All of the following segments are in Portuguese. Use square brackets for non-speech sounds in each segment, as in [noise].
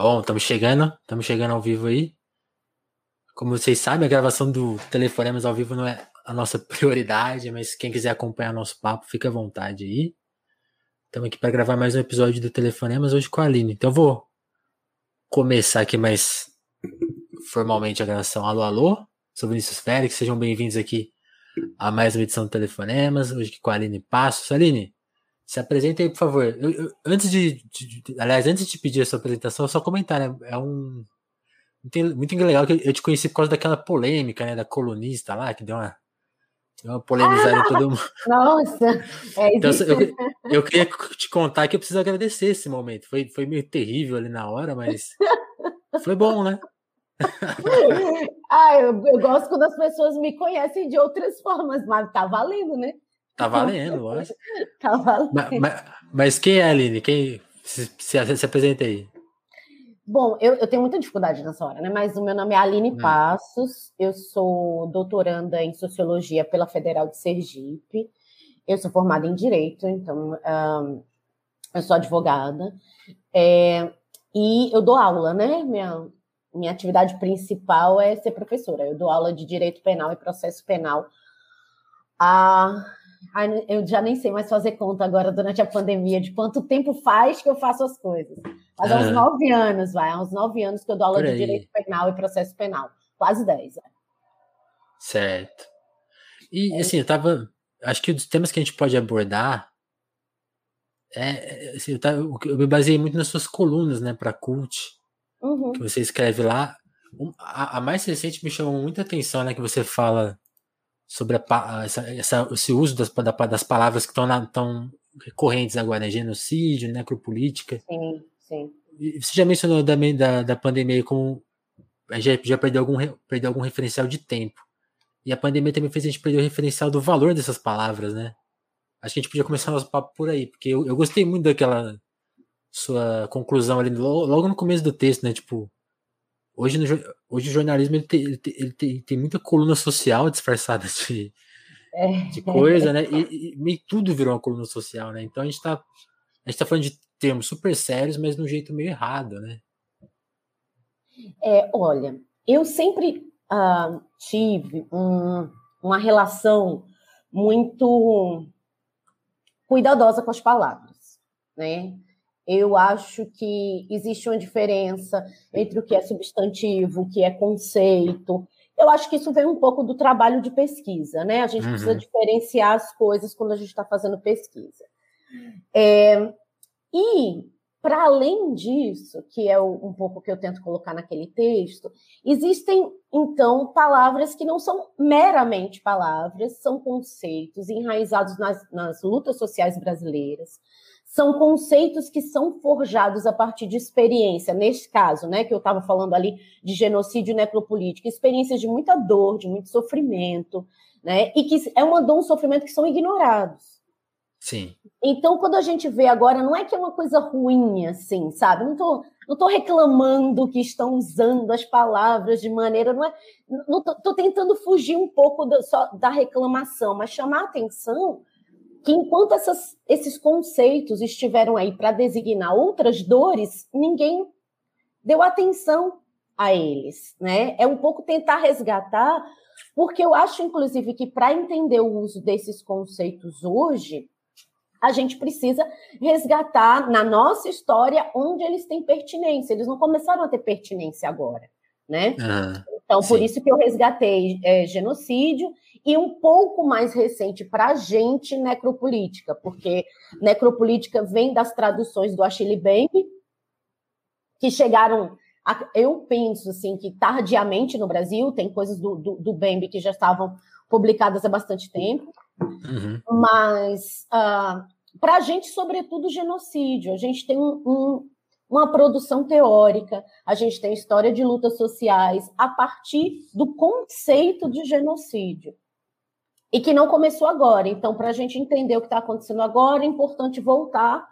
Bom, estamos chegando, estamos chegando ao vivo aí. Como vocês sabem, a gravação do Telefonemas ao vivo não é a nossa [laughs] prioridade, mas quem quiser acompanhar nosso papo, fica à vontade aí. Estamos aqui para gravar mais um episódio do Telefonemas hoje com a Aline. Então eu vou começar aqui mais formalmente a gravação. Alô, alô, sou Vinícius Félix, sejam bem-vindos aqui a mais uma edição do Telefonemas, hoje aqui com a Aline Passos. Aline, se apresenta aí, por favor. Eu, eu, antes de, de, de, Aliás, antes de pedir a sua apresentação, só comentar, né? É um. Muito, legal que eu te conheci por causa daquela polêmica, né? Da colunista lá, que deu uma. Deu uma polemizada ah, em todo mundo. [laughs] Nossa! É então, eu, eu queria te contar que eu preciso agradecer esse momento. Foi, foi meio terrível ali na hora, mas. Foi bom, né? [laughs] ah, eu, eu gosto quando as pessoas me conhecem de outras formas, mas tá valendo, né? [laughs] Tá valendo, lógico. tá valendo. Mas, mas, mas, quem é Aline? Quem se, se, se apresenta aí? Bom, eu, eu, tenho muita dificuldade nessa hora, né? Mas o meu nome é Aline hum. Passos, eu sou doutoranda em Sociologia pela Federal de Sergipe, eu sou formada em Direito, então um, eu sou advogada, é, e eu dou aula, né? Minha, minha atividade principal é ser professora, eu dou aula de Direito Penal e Processo Penal há Ai, eu já nem sei mais fazer conta agora durante a pandemia de quanto tempo faz que eu faço as coisas. Faz uns nove anos, vai. Há uns nove anos que eu dou aula de direito penal e processo penal. Quase dez. É. Certo. E é. assim, eu tava. Acho que dos temas que a gente pode abordar é. Assim, eu, tava, eu me baseei muito nas suas colunas, né, para cult. Uhum. Que você escreve lá. A, a mais recente me chamou muita atenção, né? Que você fala sobre a, essa, essa, esse uso das, das palavras que estão tão recorrentes agora, né? genocídio, necropolítica. Sim, sim. Você já mencionou também da, da pandemia como já, já perdeu, algum, perdeu algum referencial de tempo. E a pandemia também fez a gente perder o referencial do valor dessas palavras, né? Acho que a gente podia começar nosso papo por aí, porque eu, eu gostei muito daquela sua conclusão ali, logo no começo do texto, né? Tipo, Hoje, no, hoje o jornalismo ele tem, ele, tem, ele tem, tem, muita coluna social disfarçada de, é. de coisa, né? E, e, meio tudo virou uma coluna social, né? Então a gente está a gente tá falando de termos super sérios, mas de um jeito meio errado, né? É, olha, eu sempre uh, tive um, uma relação muito cuidadosa com as palavras, né? Eu acho que existe uma diferença entre o que é substantivo, o que é conceito. Eu acho que isso vem um pouco do trabalho de pesquisa, né? A gente uhum. precisa diferenciar as coisas quando a gente está fazendo pesquisa. É, e, para além disso, que é um pouco que eu tento colocar naquele texto, existem, então, palavras que não são meramente palavras, são conceitos enraizados nas, nas lutas sociais brasileiras, são conceitos que são forjados a partir de experiência, neste caso, né, que eu estava falando ali de genocídio necropolítico, experiências de muita dor, de muito sofrimento, né, e que é uma dor, um sofrimento que são ignorados. Sim. Então, quando a gente vê agora, não é que é uma coisa ruim, assim, sabe? Não tô, não tô reclamando que estão usando as palavras de maneira, não é, não tô, tô tentando fugir um pouco da, só, da reclamação, mas chamar atenção que enquanto essas, esses conceitos estiveram aí para designar outras dores, ninguém deu atenção a eles, né? É um pouco tentar resgatar, porque eu acho, inclusive, que para entender o uso desses conceitos hoje, a gente precisa resgatar na nossa história onde eles têm pertinência. Eles não começaram a ter pertinência agora, né? Ah, então, sim. por isso que eu resgatei é, genocídio e um pouco mais recente para a gente, necropolítica, porque necropolítica vem das traduções do Achille Mbembe, que chegaram, a, eu penso assim, que tardiamente no Brasil, tem coisas do, do, do Bembe que já estavam publicadas há bastante tempo, uhum. mas uh, ah, para a gente, sobretudo, genocídio. A gente tem um, um, uma produção teórica, a gente tem história de lutas sociais a partir do conceito de genocídio e que não começou agora. Então, para a gente entender o que está acontecendo agora, é importante voltar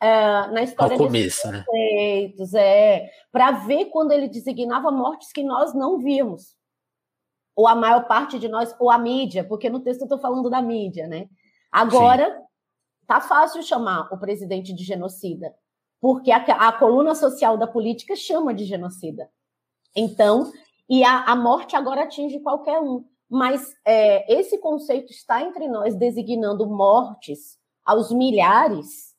é, na história Ao começo, né? conceitos, é, para ver quando ele designava mortes que nós não vimos. Ou a maior parte de nós, ou a mídia, porque no texto eu estou falando da mídia, né? Agora, Sim. tá fácil chamar o presidente de genocida. Porque a, a coluna social da política chama de genocida. Então, e a, a morte agora atinge qualquer um. Mas é, esse conceito está entre nós designando mortes aos milhares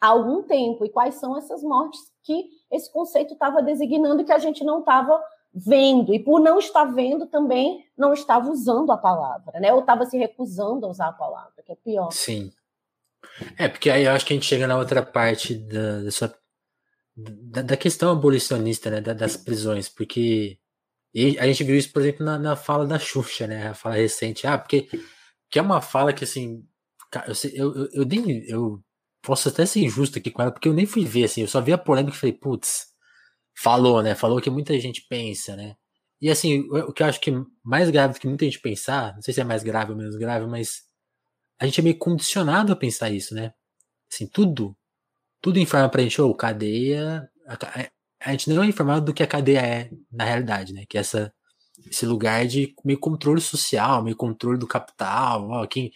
há algum tempo. E quais são essas mortes que esse conceito estava designando que a gente não estava vendo? E por não estar vendo, também não estava usando a palavra, né? Ou estava se recusando a usar a palavra, que é pior. Sim. É, porque aí eu acho que a gente chega na outra parte da, dessa, da, da questão abolicionista, né? Da, das prisões, porque e a gente viu isso, por exemplo, na, na fala da Xuxa, né? A fala recente. Ah, porque que é uma fala que, assim, eu, eu, eu, nem. Eu posso até ser injusto aqui com ela, porque eu nem fui ver, assim, eu só vi a polêmica e falei, putz, falou, né? Falou que muita gente pensa, né? E assim, o que eu acho que mais grave do que muita gente pensar, não sei se é mais grave ou menos grave, mas a gente é meio condicionado a pensar isso, né? Assim, tudo, tudo informa pra gente, ou oh, cadeia, a gente não é informado do que a cadeia é na realidade, né? Que é essa, esse lugar de meio controle social, meio controle do capital, ó, quem,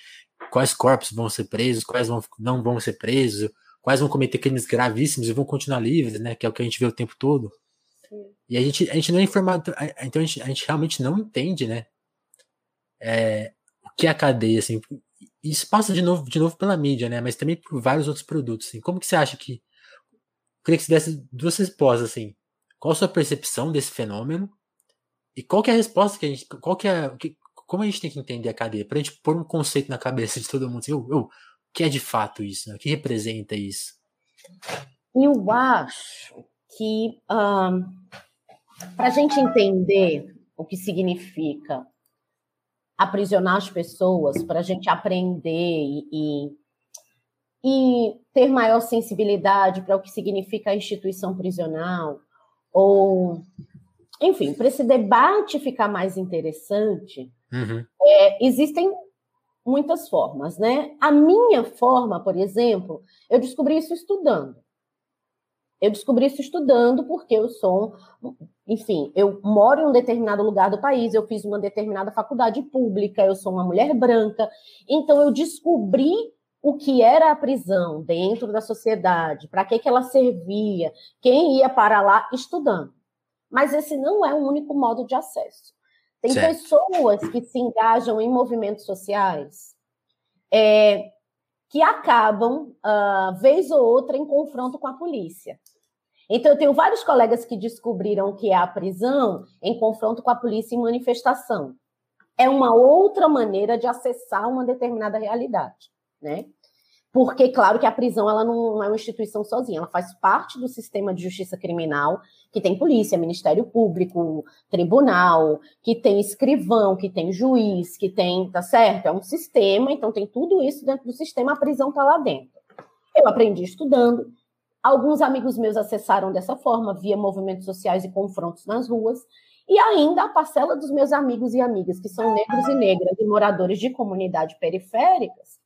quais corpos vão ser presos, quais vão, não vão ser presos, quais vão cometer crimes gravíssimos e vão continuar livres, né? Que é o que a gente vê o tempo todo. Sim. E a gente, a gente não é informado, então a gente, a gente realmente não entende, né? É, o que é a cadeia, assim. Isso passa de novo, de novo pela mídia, né? Mas também por vários outros produtos. Assim. Como que você acha que queria que você desse duas respostas, assim. Qual a sua percepção desse fenômeno? E qual que é a resposta que a gente. Qual que é. Que, como a gente tem que entender a cadeia? Pra gente pôr um conceito na cabeça de todo mundo. Assim, eu, eu, o que é de fato isso? Né? O que representa isso? Eu acho que um, para a gente entender o que significa aprisionar as pessoas, para a gente aprender e, e e ter maior sensibilidade para o que significa a instituição prisional, ou, enfim, para esse debate ficar mais interessante, uhum. é, existem muitas formas, né? A minha forma, por exemplo, eu descobri isso estudando. Eu descobri isso estudando porque eu sou, enfim, eu moro em um determinado lugar do país, eu fiz uma determinada faculdade pública, eu sou uma mulher branca, então eu descobri o que era a prisão dentro da sociedade, para que, que ela servia, quem ia para lá estudando. Mas esse não é o único modo de acesso. Tem certo. pessoas que se engajam em movimentos sociais é, que acabam, uh, vez ou outra, em confronto com a polícia. Então, eu tenho vários colegas que descobriram que é a prisão em confronto com a polícia em manifestação. É uma outra maneira de acessar uma determinada realidade, né? Porque, claro, que a prisão ela não é uma instituição sozinha, ela faz parte do sistema de justiça criminal, que tem polícia, Ministério Público, tribunal, que tem escrivão, que tem juiz, que tem, tá certo? É um sistema, então tem tudo isso dentro do sistema, a prisão tá lá dentro. Eu aprendi estudando, alguns amigos meus acessaram dessa forma, via movimentos sociais e confrontos nas ruas, e ainda a parcela dos meus amigos e amigas que são negros e negras e moradores de comunidades periféricas,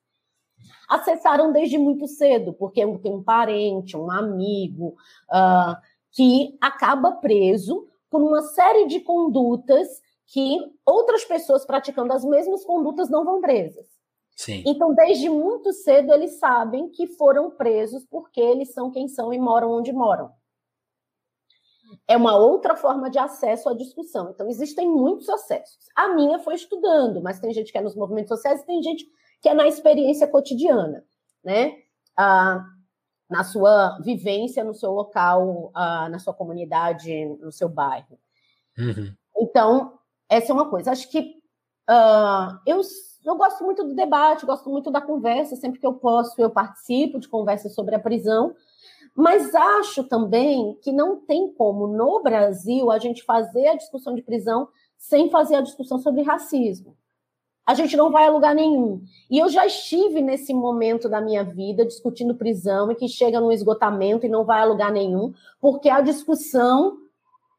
acessaram desde muito cedo, porque tem um parente, um amigo, uh, que acaba preso por uma série de condutas que outras pessoas praticando as mesmas condutas não vão presas. Sim. Então, desde muito cedo, eles sabem que foram presos porque eles são quem são e moram onde moram. É uma outra forma de acesso à discussão. Então, existem muitos acessos. A minha foi estudando, mas tem gente que é nos movimentos sociais e tem gente que é na experiência cotidiana, né? Ah, na sua vivência, no seu local, ah, na sua comunidade, no seu bairro. Uhum. Então, essa é uma coisa. Acho que ah, eu, eu gosto muito do debate, gosto muito da conversa. Sempre que eu posso, eu participo de conversas sobre a prisão. Mas acho também que não tem como, no Brasil, a gente fazer a discussão de prisão sem fazer a discussão sobre racismo a gente não vai a lugar nenhum. E eu já estive nesse momento da minha vida discutindo prisão e que chega no esgotamento e não vai a lugar nenhum, porque a discussão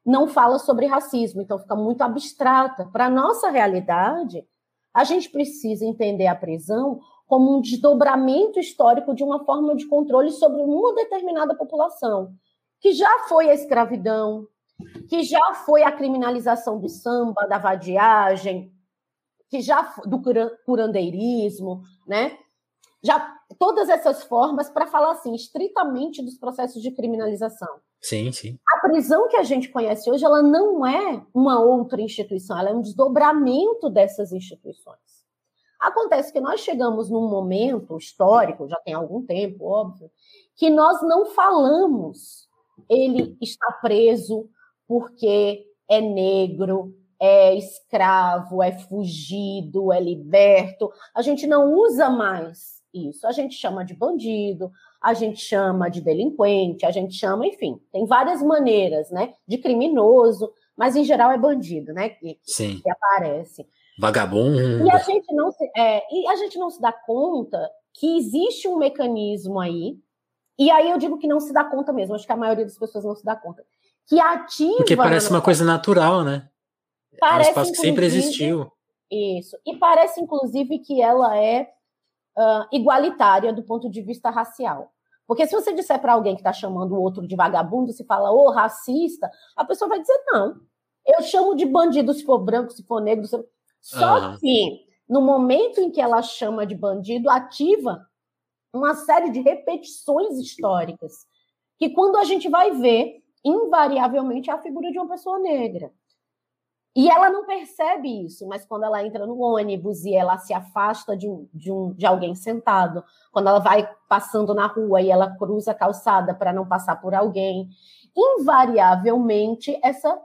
não fala sobre racismo, então fica muito abstrata. Para a nossa realidade, a gente precisa entender a prisão como um desdobramento histórico de uma forma de controle sobre uma determinada população, que já foi a escravidão, que já foi a criminalização do samba, da vadiagem, que já do curandeirismo, né? já todas essas formas para falar assim, estritamente dos processos de criminalização. Sim, sim. A prisão que a gente conhece hoje, ela não é uma outra instituição, ela é um desdobramento dessas instituições. Acontece que nós chegamos num momento histórico, já tem algum tempo, óbvio, que nós não falamos ele está preso porque é negro, é escravo, é fugido, é liberto. A gente não usa mais isso. A gente chama de bandido, a gente chama de delinquente, a gente chama, enfim, tem várias maneiras, né? De criminoso, mas em geral é bandido, né? Que, Sim. que aparece. Vagabundo. E a gente não se, é, e a gente não se dá conta que existe um mecanismo aí, e aí eu digo que não se dá conta mesmo, acho que a maioria das pessoas não se dá conta, que ativa. Porque parece uma coisa natural, né? Parece, é um espaço que sempre existiu. Isso. E parece, inclusive, que ela é uh, igualitária do ponto de vista racial. Porque se você disser para alguém que está chamando o outro de vagabundo, se fala, ô, oh, racista, a pessoa vai dizer, não. Eu chamo de bandido se for branco, se for negro. Se... Só uhum. que, no momento em que ela chama de bandido, ativa uma série de repetições históricas. Que quando a gente vai ver, invariavelmente é a figura de uma pessoa negra. E ela não percebe isso, mas quando ela entra no ônibus e ela se afasta de, um, de, um, de alguém sentado, quando ela vai passando na rua e ela cruza a calçada para não passar por alguém, invariavelmente essa,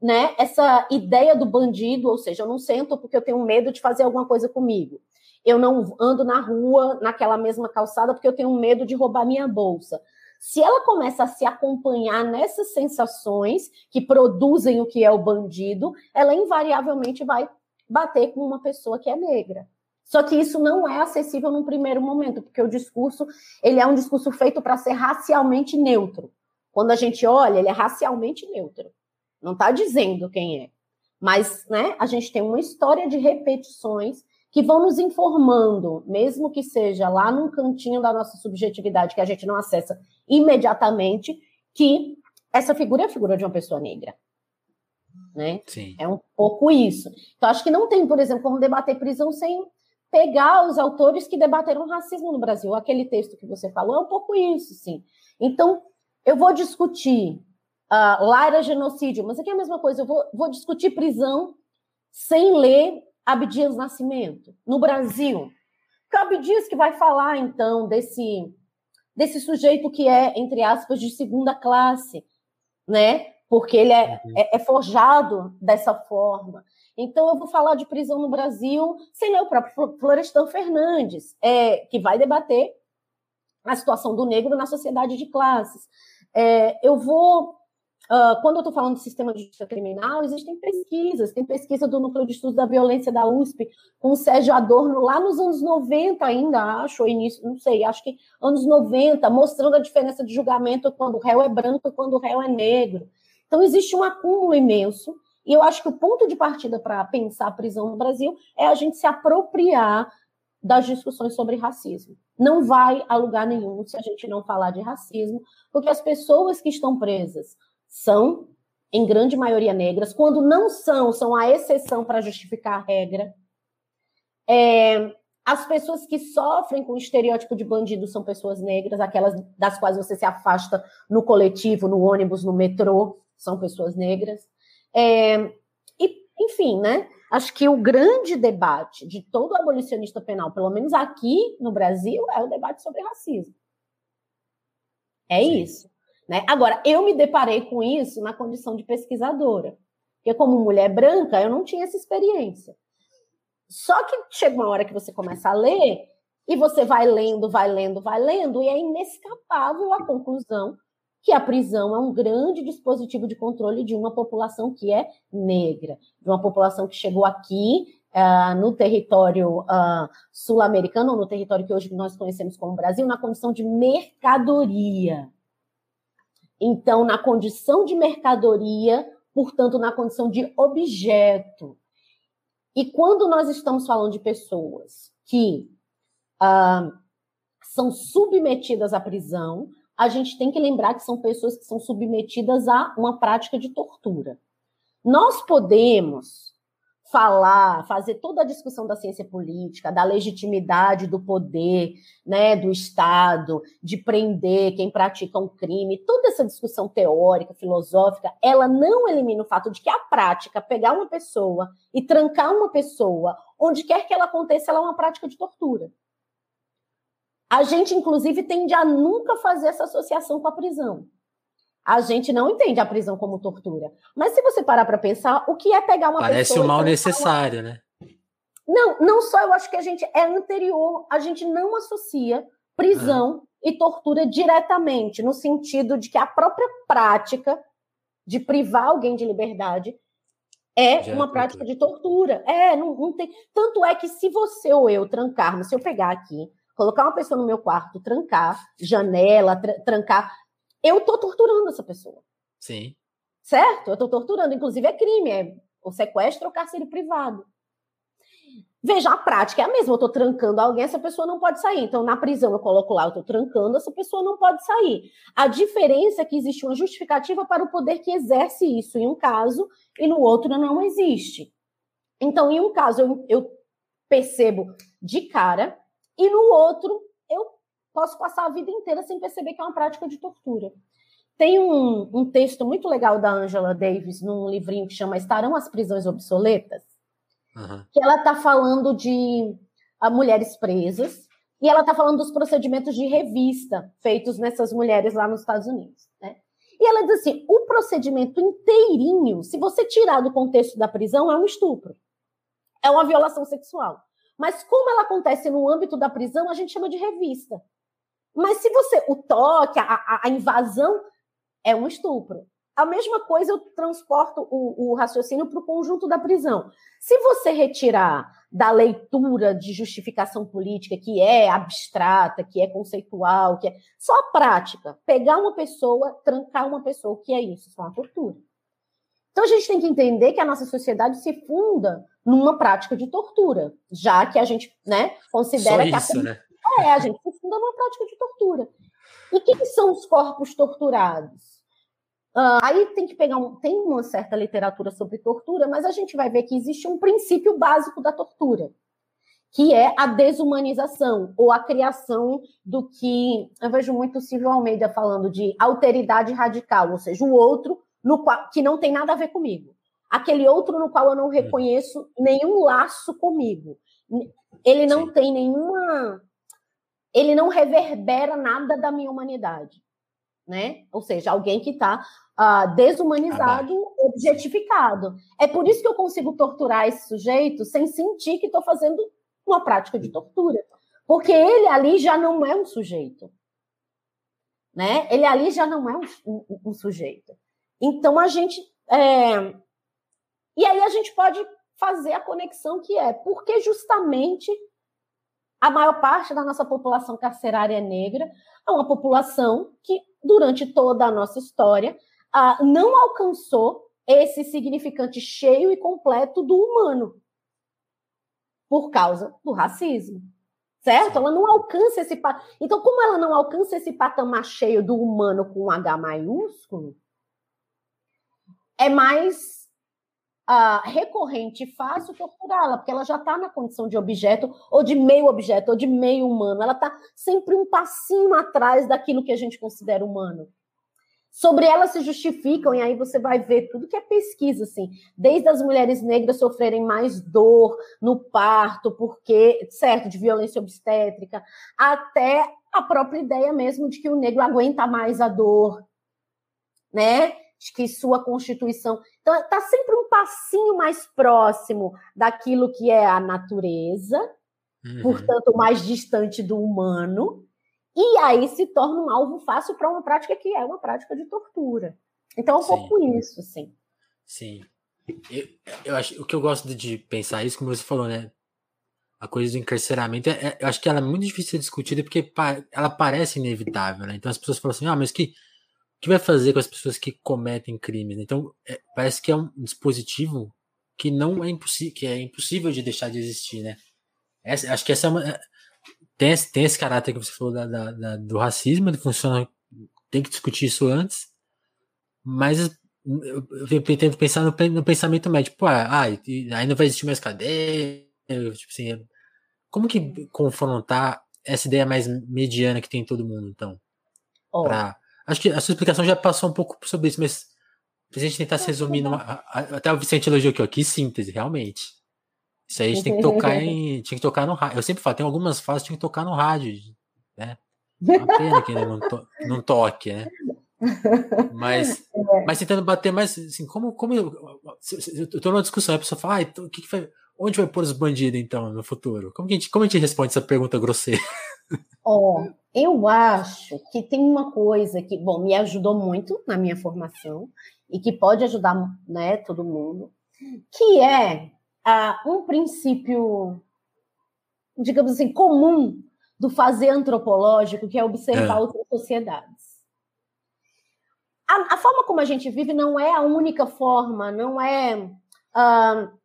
né, essa ideia do bandido, ou seja, eu não sento porque eu tenho medo de fazer alguma coisa comigo. Eu não ando na rua naquela mesma calçada porque eu tenho medo de roubar minha bolsa. Se ela começa a se acompanhar nessas sensações que produzem o que é o bandido, ela invariavelmente vai bater com uma pessoa que é negra. Só que isso não é acessível num primeiro momento, porque o discurso ele é um discurso feito para ser racialmente neutro. Quando a gente olha, ele é racialmente neutro. Não está dizendo quem é. Mas né, a gente tem uma história de repetições que vão nos informando, mesmo que seja lá num cantinho da nossa subjetividade que a gente não acessa imediatamente, que essa figura é a figura de uma pessoa negra. Né? Sim. É um pouco isso. Então, acho que não tem, por exemplo, como debater prisão sem pegar os autores que debateram racismo no Brasil. Aquele texto que você falou é um pouco isso, sim. Então, eu vou discutir uh, lá era genocídio, mas aqui é a mesma coisa, eu vou, vou discutir prisão sem ler Abdias Nascimento, no Brasil. Que é Abdias que vai falar, então, desse, desse sujeito que é, entre aspas, de segunda classe, né? Porque ele é, uhum. é, é forjado dessa forma. Então, eu vou falar de prisão no Brasil sem ler o próprio Florestan Fernandes, é, que vai debater a situação do negro na sociedade de classes. É, eu vou Uh, quando eu estou falando de sistema de justiça criminal, existem pesquisas. Tem pesquisa do Núcleo de Estudos da Violência da USP, com o Sérgio Adorno, lá nos anos 90 ainda, acho, início, não sei, acho que anos 90, mostrando a diferença de julgamento quando o réu é branco e quando o réu é negro. Então, existe um acúmulo imenso, e eu acho que o ponto de partida para pensar a prisão no Brasil é a gente se apropriar das discussões sobre racismo. Não vai a lugar nenhum se a gente não falar de racismo, porque as pessoas que estão presas são, em grande maioria, negras. Quando não são, são a exceção para justificar a regra. É, as pessoas que sofrem com o estereótipo de bandido são pessoas negras, aquelas das quais você se afasta no coletivo, no ônibus, no metrô, são pessoas negras. É, e, enfim, né? Acho que o grande debate de todo abolicionista penal, pelo menos aqui no Brasil, é o debate sobre racismo. É Sim. isso. Né? Agora, eu me deparei com isso na condição de pesquisadora, porque como mulher branca, eu não tinha essa experiência. Só que chega uma hora que você começa a ler, e você vai lendo, vai lendo, vai lendo, e é inescapável a conclusão que a prisão é um grande dispositivo de controle de uma população que é negra, de uma população que chegou aqui uh, no território uh, sul-americano, ou no território que hoje nós conhecemos como Brasil, na condição de mercadoria. Então, na condição de mercadoria, portanto, na condição de objeto. E quando nós estamos falando de pessoas que ah, são submetidas à prisão, a gente tem que lembrar que são pessoas que são submetidas a uma prática de tortura. Nós podemos falar, fazer toda a discussão da ciência política, da legitimidade do poder, né, do Estado, de prender quem pratica um crime, toda essa discussão teórica, filosófica, ela não elimina o fato de que a prática, pegar uma pessoa e trancar uma pessoa, onde quer que ela aconteça, ela é uma prática de tortura. A gente, inclusive, tende a nunca fazer essa associação com a prisão a gente não entende a prisão como tortura. Mas se você parar para pensar, o que é pegar uma Parece pessoa... Parece um mal necessário, né? Não, não só eu acho que a gente é anterior, a gente não associa prisão e tortura diretamente, no sentido de que a própria prática de privar alguém de liberdade é Já é uma é prática de tortura. É, não, não tem. Tanto é que se você ou eu trancarmos, se eu pegar aqui, colocar uma pessoa no meu quarto, trancar janela, tra trancar eu estou torturando essa pessoa. Sim. Certo? Eu estou torturando. Inclusive, é crime, é o sequestro ou cárcere privado. Veja, a prática é a mesma. Eu estou trancando alguém, essa pessoa não pode sair. Então, na prisão, eu coloco lá, eu estou trancando, essa pessoa não pode sair. A diferença é que existe uma justificativa para o poder que exerce isso em um caso e no outro não existe. Então, em um caso, eu, eu percebo de cara e no outro, posso passar a vida inteira sem perceber que é uma prática de tortura. Tem um, um texto muito legal da Angela Davis num livrinho que chama Estarão as Prisões Obsoletas, uhum. que ela está falando de ah, mulheres presas e ela está falando dos procedimentos de revista feitos nessas mulheres lá nos Estados Unidos. Né? E ela diz assim: o procedimento inteirinho, se você tirar do contexto da prisão, é um estupro, é uma violação sexual. Mas como ela acontece no âmbito da prisão, a gente chama de revista. Mas se você. O toque, a, a invasão é um estupro. A mesma coisa eu transporto o, o raciocínio para o conjunto da prisão. Se você retirar da leitura de justificação política, que é abstrata, que é conceitual, que é só a prática, pegar uma pessoa, trancar uma pessoa, o que é isso? Isso é uma tortura. Então a gente tem que entender que a nossa sociedade se funda numa prática de tortura, já que a gente né, considera Só isso, que a, né? É, a gente se funda numa prática de tortura. E quem são os corpos torturados? Uh, aí tem que pegar um, tem uma certa literatura sobre tortura, mas a gente vai ver que existe um princípio básico da tortura, que é a desumanização ou a criação do que eu vejo muito o Silvio Almeida falando de alteridade radical, ou seja, o outro no qual, que não tem nada a ver comigo, aquele outro no qual eu não reconheço nenhum laço comigo, ele não Sim. tem nenhuma ele não reverbera nada da minha humanidade, né? Ou seja, alguém que está uh, ah, desumanizado, objetificado. É por isso que eu consigo torturar esse sujeito sem sentir que estou fazendo uma prática de tortura, porque ele ali já não é um sujeito, né? Ele ali já não é um, um, um sujeito. Então a gente é... e aí a gente pode fazer a conexão que é porque justamente a maior parte da nossa população carcerária é negra, é uma população que, durante toda a nossa história, não alcançou esse significante cheio e completo do humano, por causa do racismo. Certo? Ela não alcança esse. Então, como ela não alcança esse patamar cheio do humano com H maiúsculo, é mais uh, recorrente e fácil torturá-la, porque ela já está na condição de objeto, ou de meio objeto, ou de meio humano. Ela está sempre um passinho atrás daquilo que a gente considera humano. Sobre ela se justificam, e aí você vai ver tudo que é pesquisa, assim, desde as mulheres negras sofrerem mais dor no parto, porque, certo, de violência obstétrica, até a própria ideia mesmo de que o negro aguenta mais a dor, né? De que sua constituição. Então, está sempre um passinho mais próximo daquilo que é a natureza, uhum. portanto, mais distante do humano, e aí se torna um alvo fácil para uma prática que é uma prática de tortura. Então, é um Sim. pouco isso, sim. Sim. Eu, eu acho, o que eu gosto de pensar isso, como você falou, né? A coisa do encarceramento, é, é, eu acho que ela é muito difícil de discutir porque ela parece inevitável, né? Então as pessoas falam assim, ah, mas que que vai fazer com as pessoas que cometem crimes. Né? Então, é, parece que é um dispositivo que não é impossível, que é impossível de deixar de existir, né? Essa, acho que essa é uma, é, tem, esse, tem esse caráter que você falou da, da, da, do racismo, ele funciona, tem que discutir isso antes, mas eu, eu tento pensar no, no pensamento médico, pô, ah, aí não vai existir mais cadeia, tipo assim, como que confrontar essa ideia mais mediana que tem em todo mundo, então? Oh. Pra, acho que a sua explicação já passou um pouco sobre isso, mas se a gente tentar se resumir numa, até o Vicente elogiou aqui, ó, que síntese, realmente. Isso aí a gente tem que tocar em, tinha que tocar no rádio. Eu sempre falo, tem algumas fases que tinha que tocar no rádio, né? Uma pena que ainda não, to, não toque, né? Mas, [laughs] é. mas tentando bater mais, assim, como, como eu, eu tô numa discussão, a pessoa fala, ah, então, o que, que vai, onde vai pôr os bandidos então no futuro? Como a gente, como a gente responde essa pergunta grosseira? [laughs] Ó, oh, eu acho que tem uma coisa que, bom, me ajudou muito na minha formação e que pode ajudar, né, todo mundo, que é uh, um princípio, digamos assim, comum do fazer antropológico, que é observar é. outras sociedades a, a, forma como a gente vive não é a única forma, não é. Uh,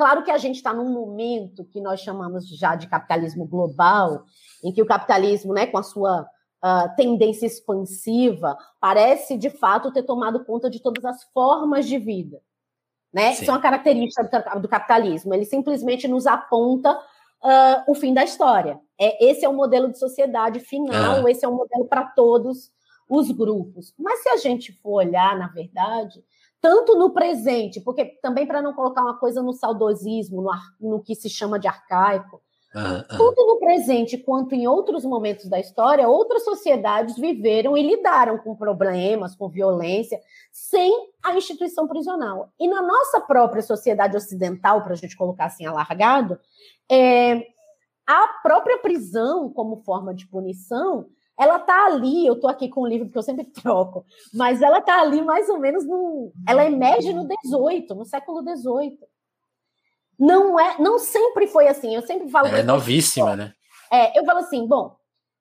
claro que a gente está num momento que nós chamamos já de capitalismo global, em que o capitalismo, né, com a sua uh, tendência expansiva, parece de fato ter tomado conta de todas as formas de vida. Né? Isso é uma característica do, do capitalismo. Ele simplesmente nos aponta uh, o fim da história. É, esse é o modelo de sociedade final, esse é o modelo para todos os grupos. Mas se a gente for olhar, na verdade, tanto no presente, porque também para não colocar uma coisa no saudosismo, no, no que se chama de arcaico, ah, ah. tanto no presente quanto em outros momentos da história, outras sociedades viveram e lidaram com problemas, com violência, sem a instituição prisional. E na nossa própria sociedade ocidental, para a gente colocar assim alargado, é, a própria prisão como forma de punição ela tá ali, eu tô aqui com o livro porque eu sempre [laughs] troco, mas ela tá ali mais ou menos no, ela emerge no 18, no século 18. Não é, não sempre foi assim. Eu sempre falo. é novíssima, né? É, eu falo assim, bom,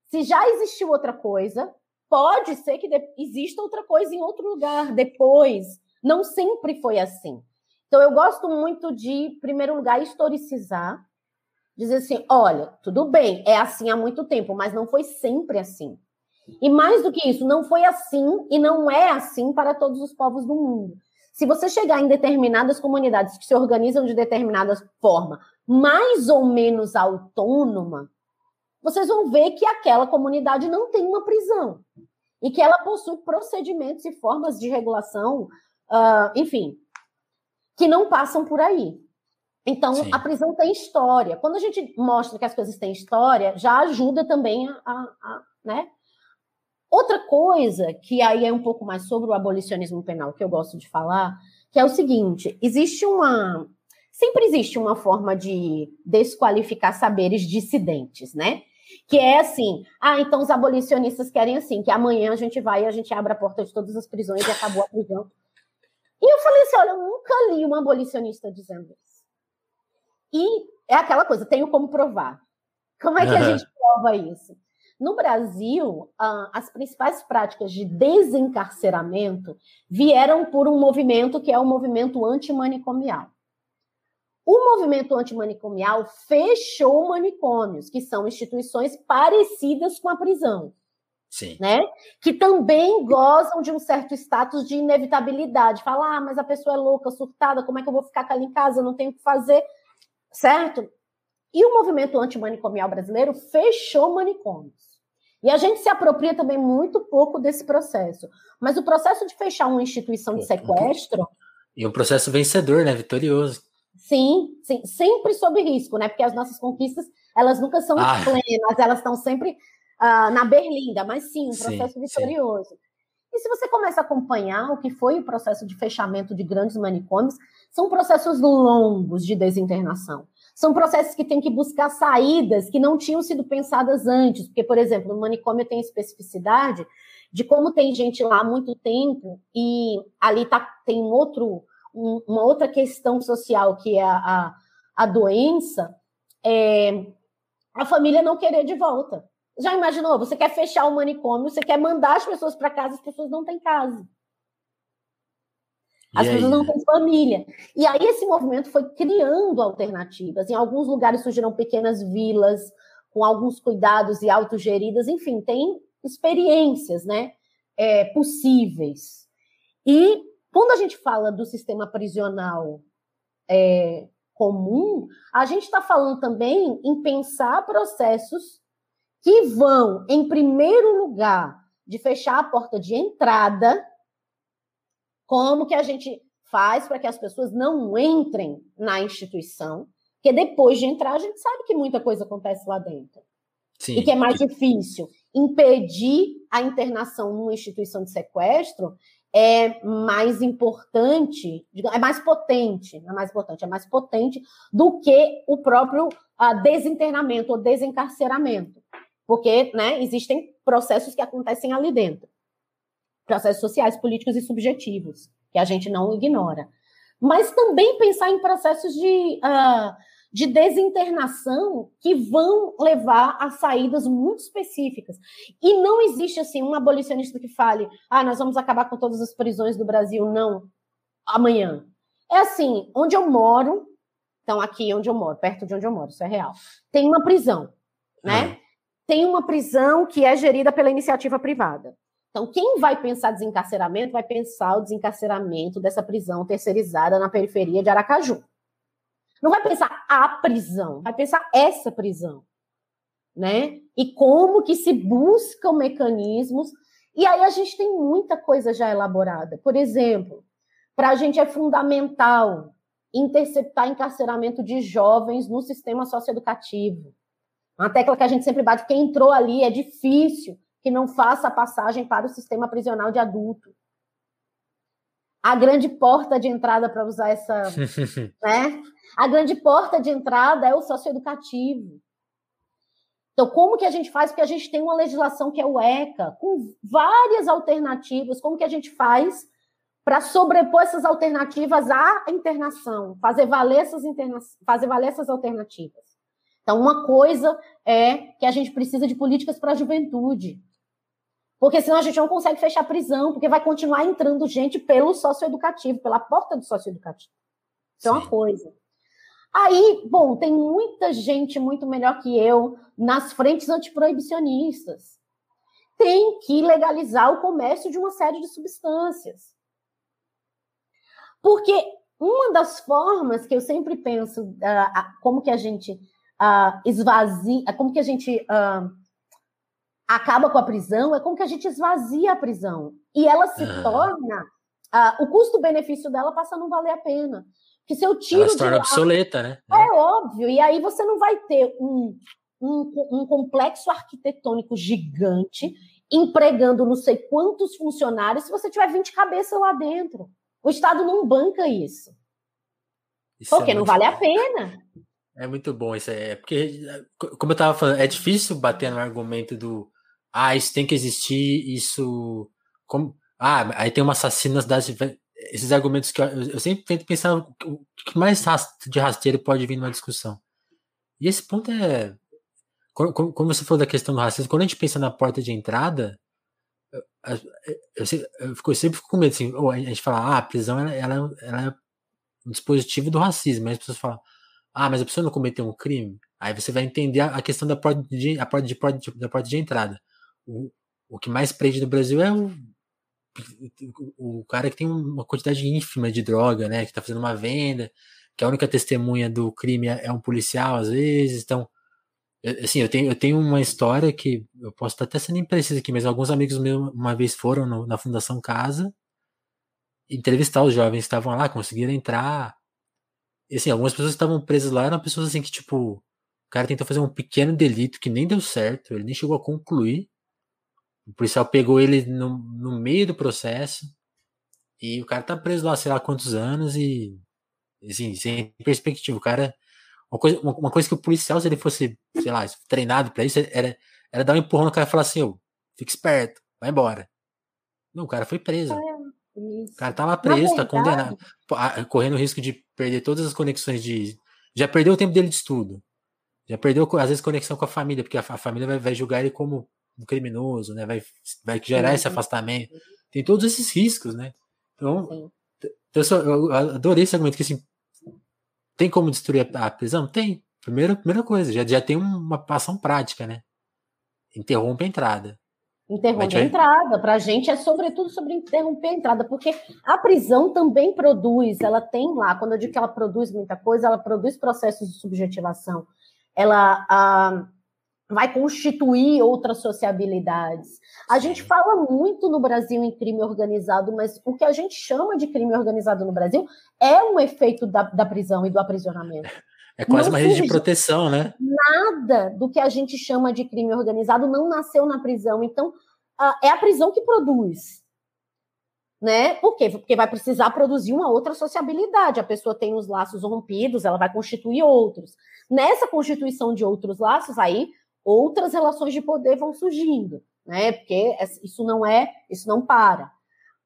se já existiu outra coisa, pode ser que exista outra coisa em outro lugar depois. Não sempre foi assim. Então eu gosto muito de, em primeiro lugar, historicizar dizer assim: olha, tudo bem, é assim há muito tempo, mas não foi sempre assim. E mais do que isso, não foi assim e não é assim para todos os povos do mundo. Se você chegar em determinadas comunidades que se organizam de determinada forma, mais ou menos autônoma, vocês vão ver que aquela comunidade não tem uma prisão e que ela possui procedimentos e formas de regulação, uh, enfim, que não passam por aí. Então, Sim. a prisão tem história. Quando a gente mostra que as coisas têm história, já ajuda também a, a, a né? Outra coisa que aí é um pouco mais sobre o abolicionismo penal que eu gosto de falar, que é o seguinte: existe uma sempre existe uma forma de desqualificar saberes dissidentes, né? Que é assim, ah, então os abolicionistas querem assim, que amanhã a gente vai e a gente abre a porta de todas as prisões e acabou a prisão. E eu falei assim, olha, eu nunca li um abolicionista dizendo isso. E é aquela coisa, tenho como provar. Como é que a gente prova isso? No Brasil, as principais práticas de desencarceramento vieram por um movimento que é o movimento antimanicomial. O movimento antimanicomial fechou manicômios, que são instituições parecidas com a prisão. Sim. Né? Que também gozam de um certo status de inevitabilidade. Falar, ah, mas a pessoa é louca, surtada, como é que eu vou ficar com ela em casa? Eu não tenho o que fazer certo? E o movimento antimanicomial brasileiro fechou manicômios. E a gente se apropria também muito pouco desse processo. Mas o processo de fechar uma instituição de sequestro. E um processo vencedor, né? Vitorioso. Sim, sim, sempre sob risco, né? Porque as nossas conquistas, elas nunca são ah. plenas, elas estão sempre uh, na berlinda, mas sim, um processo sim, vitorioso. Sim. E se você começa a acompanhar o que foi o processo de fechamento de grandes manicômios, são processos longos de desinternação. São processos que têm que buscar saídas que não tinham sido pensadas antes. Porque, por exemplo, no manicômio tem especificidade de como tem gente lá há muito tempo e ali tá, tem outro, um, uma outra questão social que é a, a, a doença, é, a família não querer de volta. Já imaginou? Você quer fechar o manicômio, você quer mandar as pessoas para casa, as pessoas não têm casa. As e pessoas aí? não têm família. E aí esse movimento foi criando alternativas. Em alguns lugares surgiram pequenas vilas com alguns cuidados e autogeridas. Enfim, tem experiências né, é, possíveis. E quando a gente fala do sistema prisional é, comum, a gente está falando também em pensar processos que vão, em primeiro lugar, de fechar a porta de entrada, como que a gente faz para que as pessoas não entrem na instituição, porque depois de entrar, a gente sabe que muita coisa acontece lá dentro. Sim. E que é mais difícil impedir a internação numa instituição de sequestro é mais importante, é mais potente, é mais importante, é mais potente do que o próprio uh, desinternamento ou desencarceramento. Porque né, existem processos que acontecem ali dentro. Processos sociais, políticos e subjetivos, que a gente não ignora. Mas também pensar em processos de uh, de desinternação que vão levar a saídas muito específicas. E não existe assim um abolicionista que fale: "Ah, nós vamos acabar com todas as prisões do Brasil não amanhã". É assim, onde eu moro, então aqui onde eu moro, perto de onde eu moro, isso é real. Tem uma prisão, né? Tem uma prisão que é gerida pela iniciativa privada. Então, quem vai pensar desencarceramento vai pensar o desencarceramento dessa prisão terceirizada na periferia de Aracaju. Não vai pensar a prisão, vai pensar essa prisão, né? E como que se buscam mecanismos. E aí a gente tem muita coisa já elaborada. Por exemplo, para a gente é fundamental interceptar encarceramento de jovens no sistema socioeducativo. Uma tecla que a gente sempre bate, quem entrou ali é difícil que não faça a passagem para o sistema prisional de adulto a grande porta de entrada para usar essa, [laughs] né? A grande porta de entrada é o socioeducativo. Então, como que a gente faz? Porque a gente tem uma legislação que é o ECA, com várias alternativas. Como que a gente faz para sobrepor essas alternativas à internação, fazer valer essas, interna... fazer valer essas alternativas? Então, uma coisa é que a gente precisa de políticas para a juventude. Porque senão a gente não consegue fechar a prisão, porque vai continuar entrando gente pelo socioeducativo, pela porta do socioeducativo. Isso é uma coisa. Aí, bom, tem muita gente muito melhor que eu nas frentes antiproibicionistas. Tem que legalizar o comércio de uma série de substâncias. Porque uma das formas que eu sempre penso uh, como que a gente uh, esvazia, como que a gente uh, acaba com a prisão, é como que a gente esvazia a prisão. E ela se uhum. torna. Uh, o custo-benefício dela passa a não valer a pena. Que se eu tiro. Ela se torna lá, obsoleta, né? É óbvio. E aí você não vai ter um, um, um complexo arquitetônico gigante empregando não sei quantos funcionários se você tiver 20 cabeças lá dentro. O Estado não banca isso. isso porque é não vale a pena. É muito bom isso aí. É porque, como eu estava falando, é difícil bater no argumento do ah, isso tem que existir, isso. Como, ah, aí tem uma assassina das. Esses argumentos que eu, eu sempre tento pensar o que mais de rasteiro pode vir numa discussão. E esse ponto é. Como, como você falou da questão do racismo, quando a gente pensa na porta de entrada, eu, eu, eu, eu sempre fico com medo, assim, a gente fala, ah, a prisão ela, ela, ela é um dispositivo do racismo, mas as pessoas falam, ah, mas a pessoa não cometeu um crime. Aí você vai entender a, questão da porta de, a porta de, de, da porta de entrada o, o que mais prende no Brasil é o, o, cara que tem uma quantidade ínfima de droga, né? Que tá fazendo uma venda, que a única testemunha do crime é, é um policial, às vezes. Então, assim, eu tenho, eu tenho uma história que eu posso estar até sendo impreciso aqui, mas alguns amigos meus uma vez foram no, na Fundação Casa entrevistar os jovens que estavam lá, conseguiram entrar. Assim, algumas pessoas que estavam presas lá eram pessoas assim que, tipo, o cara tentou fazer um pequeno delito que nem deu certo, ele nem chegou a concluir. O policial pegou ele no, no meio do processo e o cara tá preso lá, sei lá quantos anos e, assim, sem perspectiva. O cara. Uma coisa, uma coisa que o policial, se ele fosse, sei lá, treinado para isso, era, era dar um empurrão no cara e falar assim: ô, fica esperto, vai embora. Não, o cara foi preso. É, o cara tá lá preso, tá condenado, correndo o risco de perder todas as conexões de. Já perdeu o tempo dele de estudo. Já perdeu, às vezes, conexão com a família, porque a, a família vai, vai julgar ele como um criminoso, né? Vai, vai gerar esse afastamento. Tem todos esses riscos, né? Então, eu, só, eu adorei esse argumento que assim, tem como destruir a, prisão? Tem. Primeira, primeira coisa, já, já tem uma ação prática, né? Interrompe a entrada. Interromper a entrada. Para a gente é sobretudo sobre interromper a entrada, porque a prisão também produz, ela tem lá, quando eu digo que ela produz muita coisa, ela produz processos de subjetivação. Ela ah, vai constituir outras sociabilidades. A gente fala muito no Brasil em crime organizado, mas o que a gente chama de crime organizado no Brasil é um efeito da, da prisão e do aprisionamento. É quase não uma rede de proteção, né? Nada do que a gente chama de crime organizado não nasceu na prisão. Então, é a prisão que produz. Né? Por quê? Porque vai precisar produzir uma outra sociabilidade. A pessoa tem os laços rompidos, ela vai constituir outros. Nessa constituição de outros laços, aí outras relações de poder vão surgindo, né? Porque isso não é, isso não para.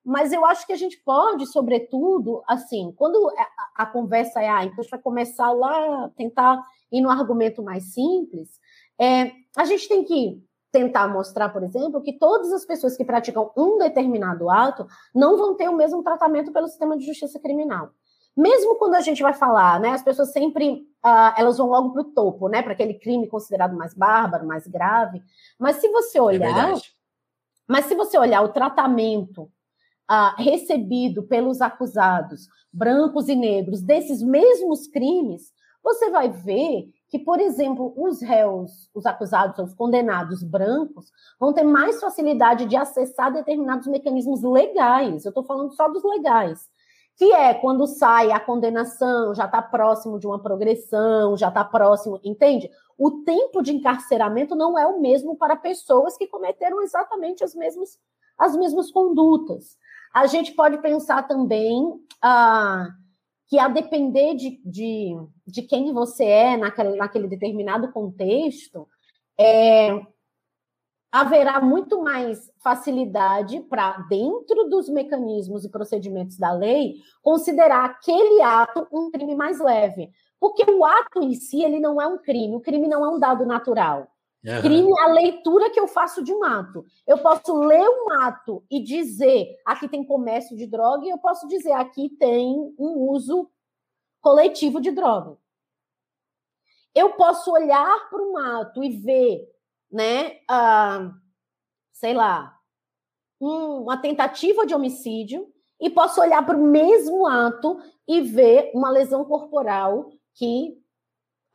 Mas eu acho que a gente pode, sobretudo, assim, quando a, a conversa é, ah, então a gente vai começar lá, tentar ir no argumento mais simples, é, a gente tem que tentar mostrar, por exemplo, que todas as pessoas que praticam um determinado ato não vão ter o mesmo tratamento pelo sistema de justiça criminal. Mesmo quando a gente vai falar, né, as pessoas sempre uh, elas vão logo para o topo, né, para aquele crime considerado mais bárbaro, mais grave. Mas se você é olhar, é mas se você olhar o tratamento ah, recebido pelos acusados, brancos e negros, desses mesmos crimes, você vai ver que, por exemplo, os réus, os acusados, os condenados brancos, vão ter mais facilidade de acessar determinados mecanismos legais. Eu estou falando só dos legais. Que é quando sai a condenação, já está próximo de uma progressão, já está próximo, entende? O tempo de encarceramento não é o mesmo para pessoas que cometeram exatamente as mesmas, as mesmas condutas. A gente pode pensar também ah, que, a depender de, de, de quem você é naquele, naquele determinado contexto, é, haverá muito mais facilidade para, dentro dos mecanismos e procedimentos da lei, considerar aquele ato um crime mais leve. Porque o ato em si, ele não é um crime, o crime não é um dado natural. Uhum. Crime é a leitura que eu faço de um ato. Eu posso ler um ato e dizer aqui tem comércio de droga, e eu posso dizer aqui tem um uso coletivo de droga. Eu posso olhar para um ato e ver, né, uh, sei lá, um, uma tentativa de homicídio, e posso olhar para o mesmo ato e ver uma lesão corporal que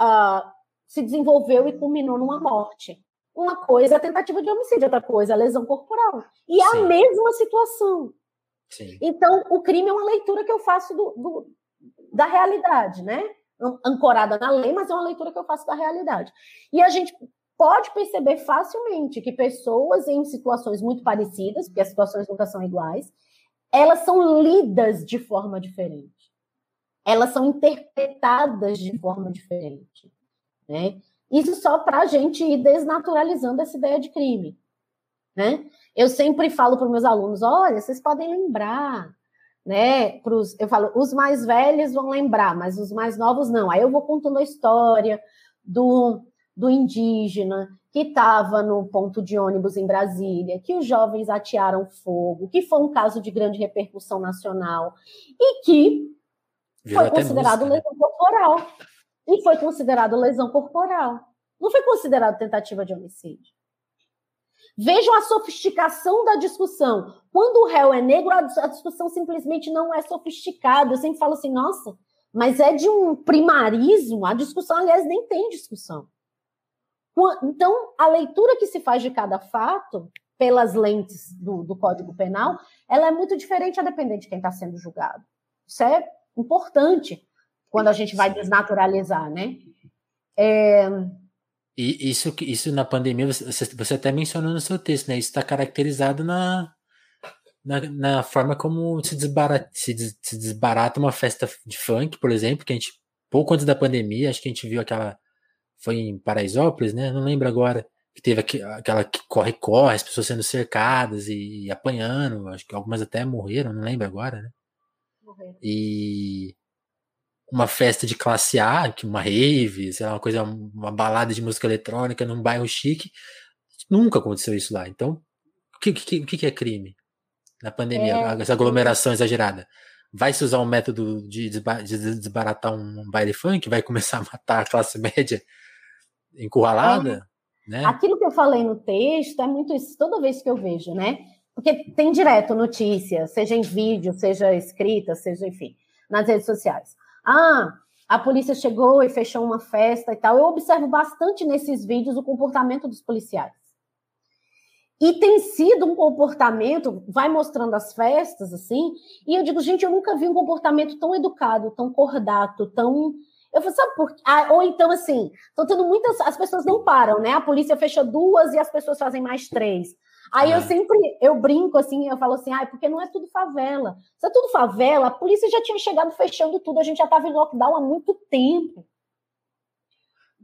uh, se desenvolveu e culminou numa morte. Uma coisa é a tentativa de homicídio, outra coisa é a lesão corporal. E é a mesma situação. Sim. Então, o crime é uma leitura que eu faço do, do, da realidade, né? Ancorada na lei, mas é uma leitura que eu faço da realidade. E a gente pode perceber facilmente que pessoas em situações muito parecidas, porque as situações nunca são iguais, elas são lidas de forma diferente. Elas são interpretadas de forma diferente. Né? Isso só para a gente ir desnaturalizando essa ideia de crime. Né? Eu sempre falo para os meus alunos: olha, vocês podem lembrar, né? Pros, eu falo, os mais velhos vão lembrar, mas os mais novos não. Aí eu vou contando a história do, do indígena que estava no ponto de ônibus em Brasília, que os jovens atearam fogo, que foi um caso de grande repercussão nacional e que foi considerado música, né? lesão corporal e foi considerado lesão corporal. Não foi considerado tentativa de homicídio. Vejam a sofisticação da discussão. Quando o réu é negro, a discussão simplesmente não é sofisticada. Eu sempre falo assim, nossa, mas é de um primarismo. A discussão, aliás, nem tem discussão. Então, a leitura que se faz de cada fato, pelas lentes do, do Código Penal, ela é muito diferente a depender de quem está sendo julgado. Isso é importante quando a gente vai desnaturalizar, né? É... E isso, isso na pandemia, você, você até mencionou no seu texto, né? Isso está caracterizado na, na, na, forma como se desbarata, se, des, se desbarata uma festa de funk, por exemplo, que a gente, pouco antes da pandemia, acho que a gente viu aquela. Foi em Paraisópolis, né? Não lembro agora. Que teve aquela que corre-corre, as pessoas sendo cercadas e, e apanhando. Acho que algumas até morreram, não lembro agora, né? Morreram. E uma festa de classe A, uma rave, sei lá, uma coisa, uma balada de música eletrônica num bairro chique. Nunca aconteceu isso lá. Então, o que, que, que é crime na pandemia? É. Essa aglomeração exagerada. Vai se usar um método de desbaratar um baile funk? Vai começar a matar a classe [laughs] média encurralada? Né? Aquilo que eu falei no texto é muito isso, toda vez que eu vejo, né? Porque tem direto notícia, seja em vídeo, seja escrita, seja, enfim, nas redes sociais. Ah, a polícia chegou e fechou uma festa e tal. Eu observo bastante nesses vídeos o comportamento dos policiais. E tem sido um comportamento, vai mostrando as festas, assim, e eu digo, gente, eu nunca vi um comportamento tão educado, tão cordato, tão. Eu falo, sabe por quê? Ah, ou então, assim, estão tendo muitas. As pessoas não param, né? A polícia fecha duas e as pessoas fazem mais três. Aí eu é. sempre, eu brinco assim, eu falo assim, ah, porque não é tudo favela. Se é tudo favela, a polícia já tinha chegado fechando tudo, a gente já estava em lockdown há muito tempo.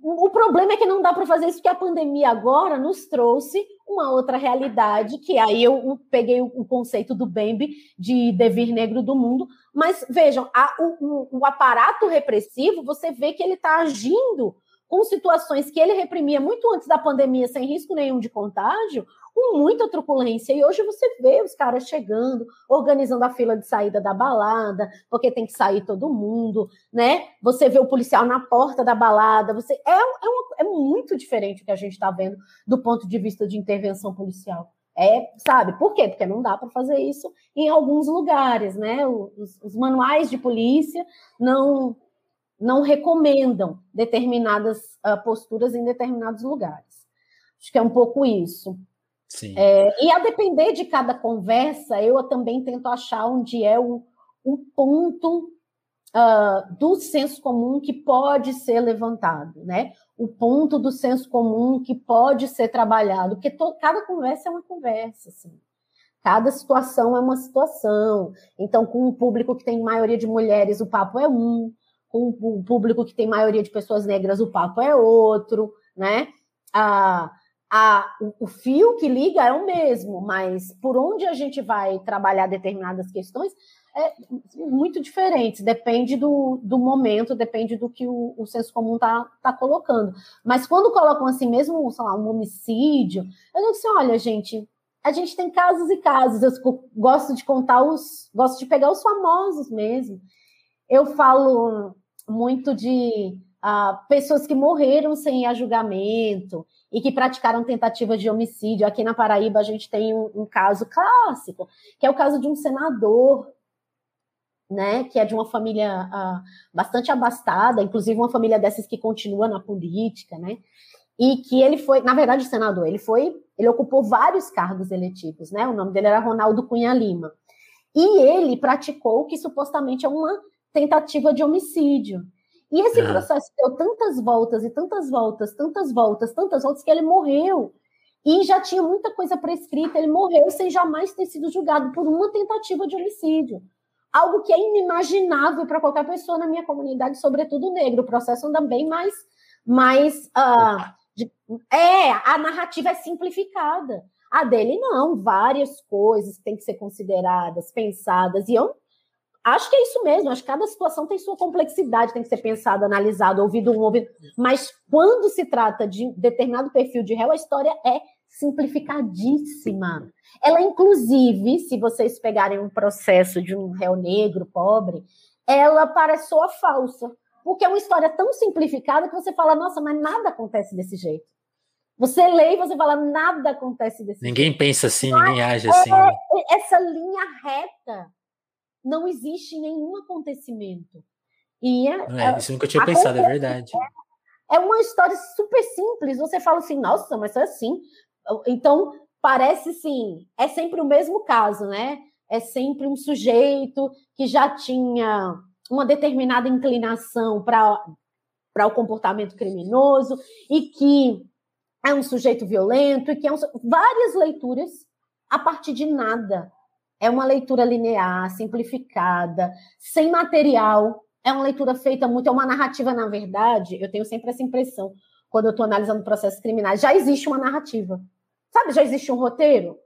O problema é que não dá para fazer isso, porque a pandemia agora nos trouxe uma outra realidade, que aí eu peguei o conceito do Bembe de devir negro do mundo. Mas vejam, a, o, o aparato repressivo, você vê que ele está agindo com situações que ele reprimia muito antes da pandemia, sem risco nenhum de contágio, com muita truculência. E hoje você vê os caras chegando, organizando a fila de saída da balada, porque tem que sair todo mundo, né? Você vê o policial na porta da balada. Você é, é, uma, é muito diferente o que a gente está vendo do ponto de vista de intervenção policial. É, sabe, por quê? Porque não dá para fazer isso em alguns lugares, né? Os, os manuais de polícia não não recomendam determinadas uh, posturas em determinados lugares. Acho que é um pouco isso. É, e a depender de cada conversa, eu também tento achar onde é o, o ponto uh, do senso comum que pode ser levantado, né? O ponto do senso comum que pode ser trabalhado, porque to, cada conversa é uma conversa, assim. Cada situação é uma situação. Então, com um público que tem maioria de mulheres, o papo é um. Com um público que tem maioria de pessoas negras, o papo é outro, né? A, o, o, fio que liga é o mesmo, mas por onde a gente vai trabalhar determinadas questões é muito diferente, depende do, do momento, depende do que o, o senso comum está tá colocando. Mas quando colocam assim, mesmo, sei lá, um homicídio, eu digo assim, olha, gente, a gente tem casos e casos, eu gosto de contar os, gosto de pegar os famosos mesmo. Eu falo muito de uh, pessoas que morreram sem a julgamento, e que praticaram tentativa de homicídio. Aqui na Paraíba, a gente tem um, um caso clássico, que é o caso de um senador né, que é de uma família uh, bastante abastada, inclusive uma família dessas que continua na política, né, e que ele foi, na verdade, senador, ele foi, ele ocupou vários cargos eletivos, né, o nome dele era Ronaldo Cunha Lima, e ele praticou o que supostamente é uma tentativa de homicídio, e esse é. processo deu tantas voltas e tantas voltas, tantas voltas, tantas voltas, que ele morreu. E já tinha muita coisa prescrita, ele morreu sem jamais ter sido julgado por uma tentativa de homicídio. Algo que é inimaginável para qualquer pessoa na minha comunidade, sobretudo negro. O processo anda bem mais. mais uh, de, é, a narrativa é simplificada. A dele, não. Várias coisas têm que ser consideradas, pensadas. E eu Acho que é isso mesmo, acho que cada situação tem sua complexidade, tem que ser pensado, analisado, ouvido um, ouvido. Mas quando se trata de determinado perfil de réu, a história é simplificadíssima. Ela, inclusive, se vocês pegarem um processo de um réu negro, pobre, ela parece soa falsa. Porque é uma história tão simplificada que você fala, nossa, mas nada acontece desse jeito. Você lê e você fala, nada acontece desse ninguém jeito. Ninguém pensa assim, ninguém age assim. É, né? Essa linha reta não existe nenhum acontecimento. E é, é isso nunca tinha pensado, é verdade. É, é uma história super simples. Você fala assim, nossa, mas é assim. Então, parece sim, é sempre o mesmo caso, né? É sempre um sujeito que já tinha uma determinada inclinação para o comportamento criminoso e que é um sujeito violento e que é um, várias leituras a partir de nada. É uma leitura linear, simplificada, sem material. É uma leitura feita muito, é uma narrativa, na verdade, eu tenho sempre essa impressão, quando eu estou analisando processos criminais, já existe uma narrativa. Sabe, já existe um roteiro.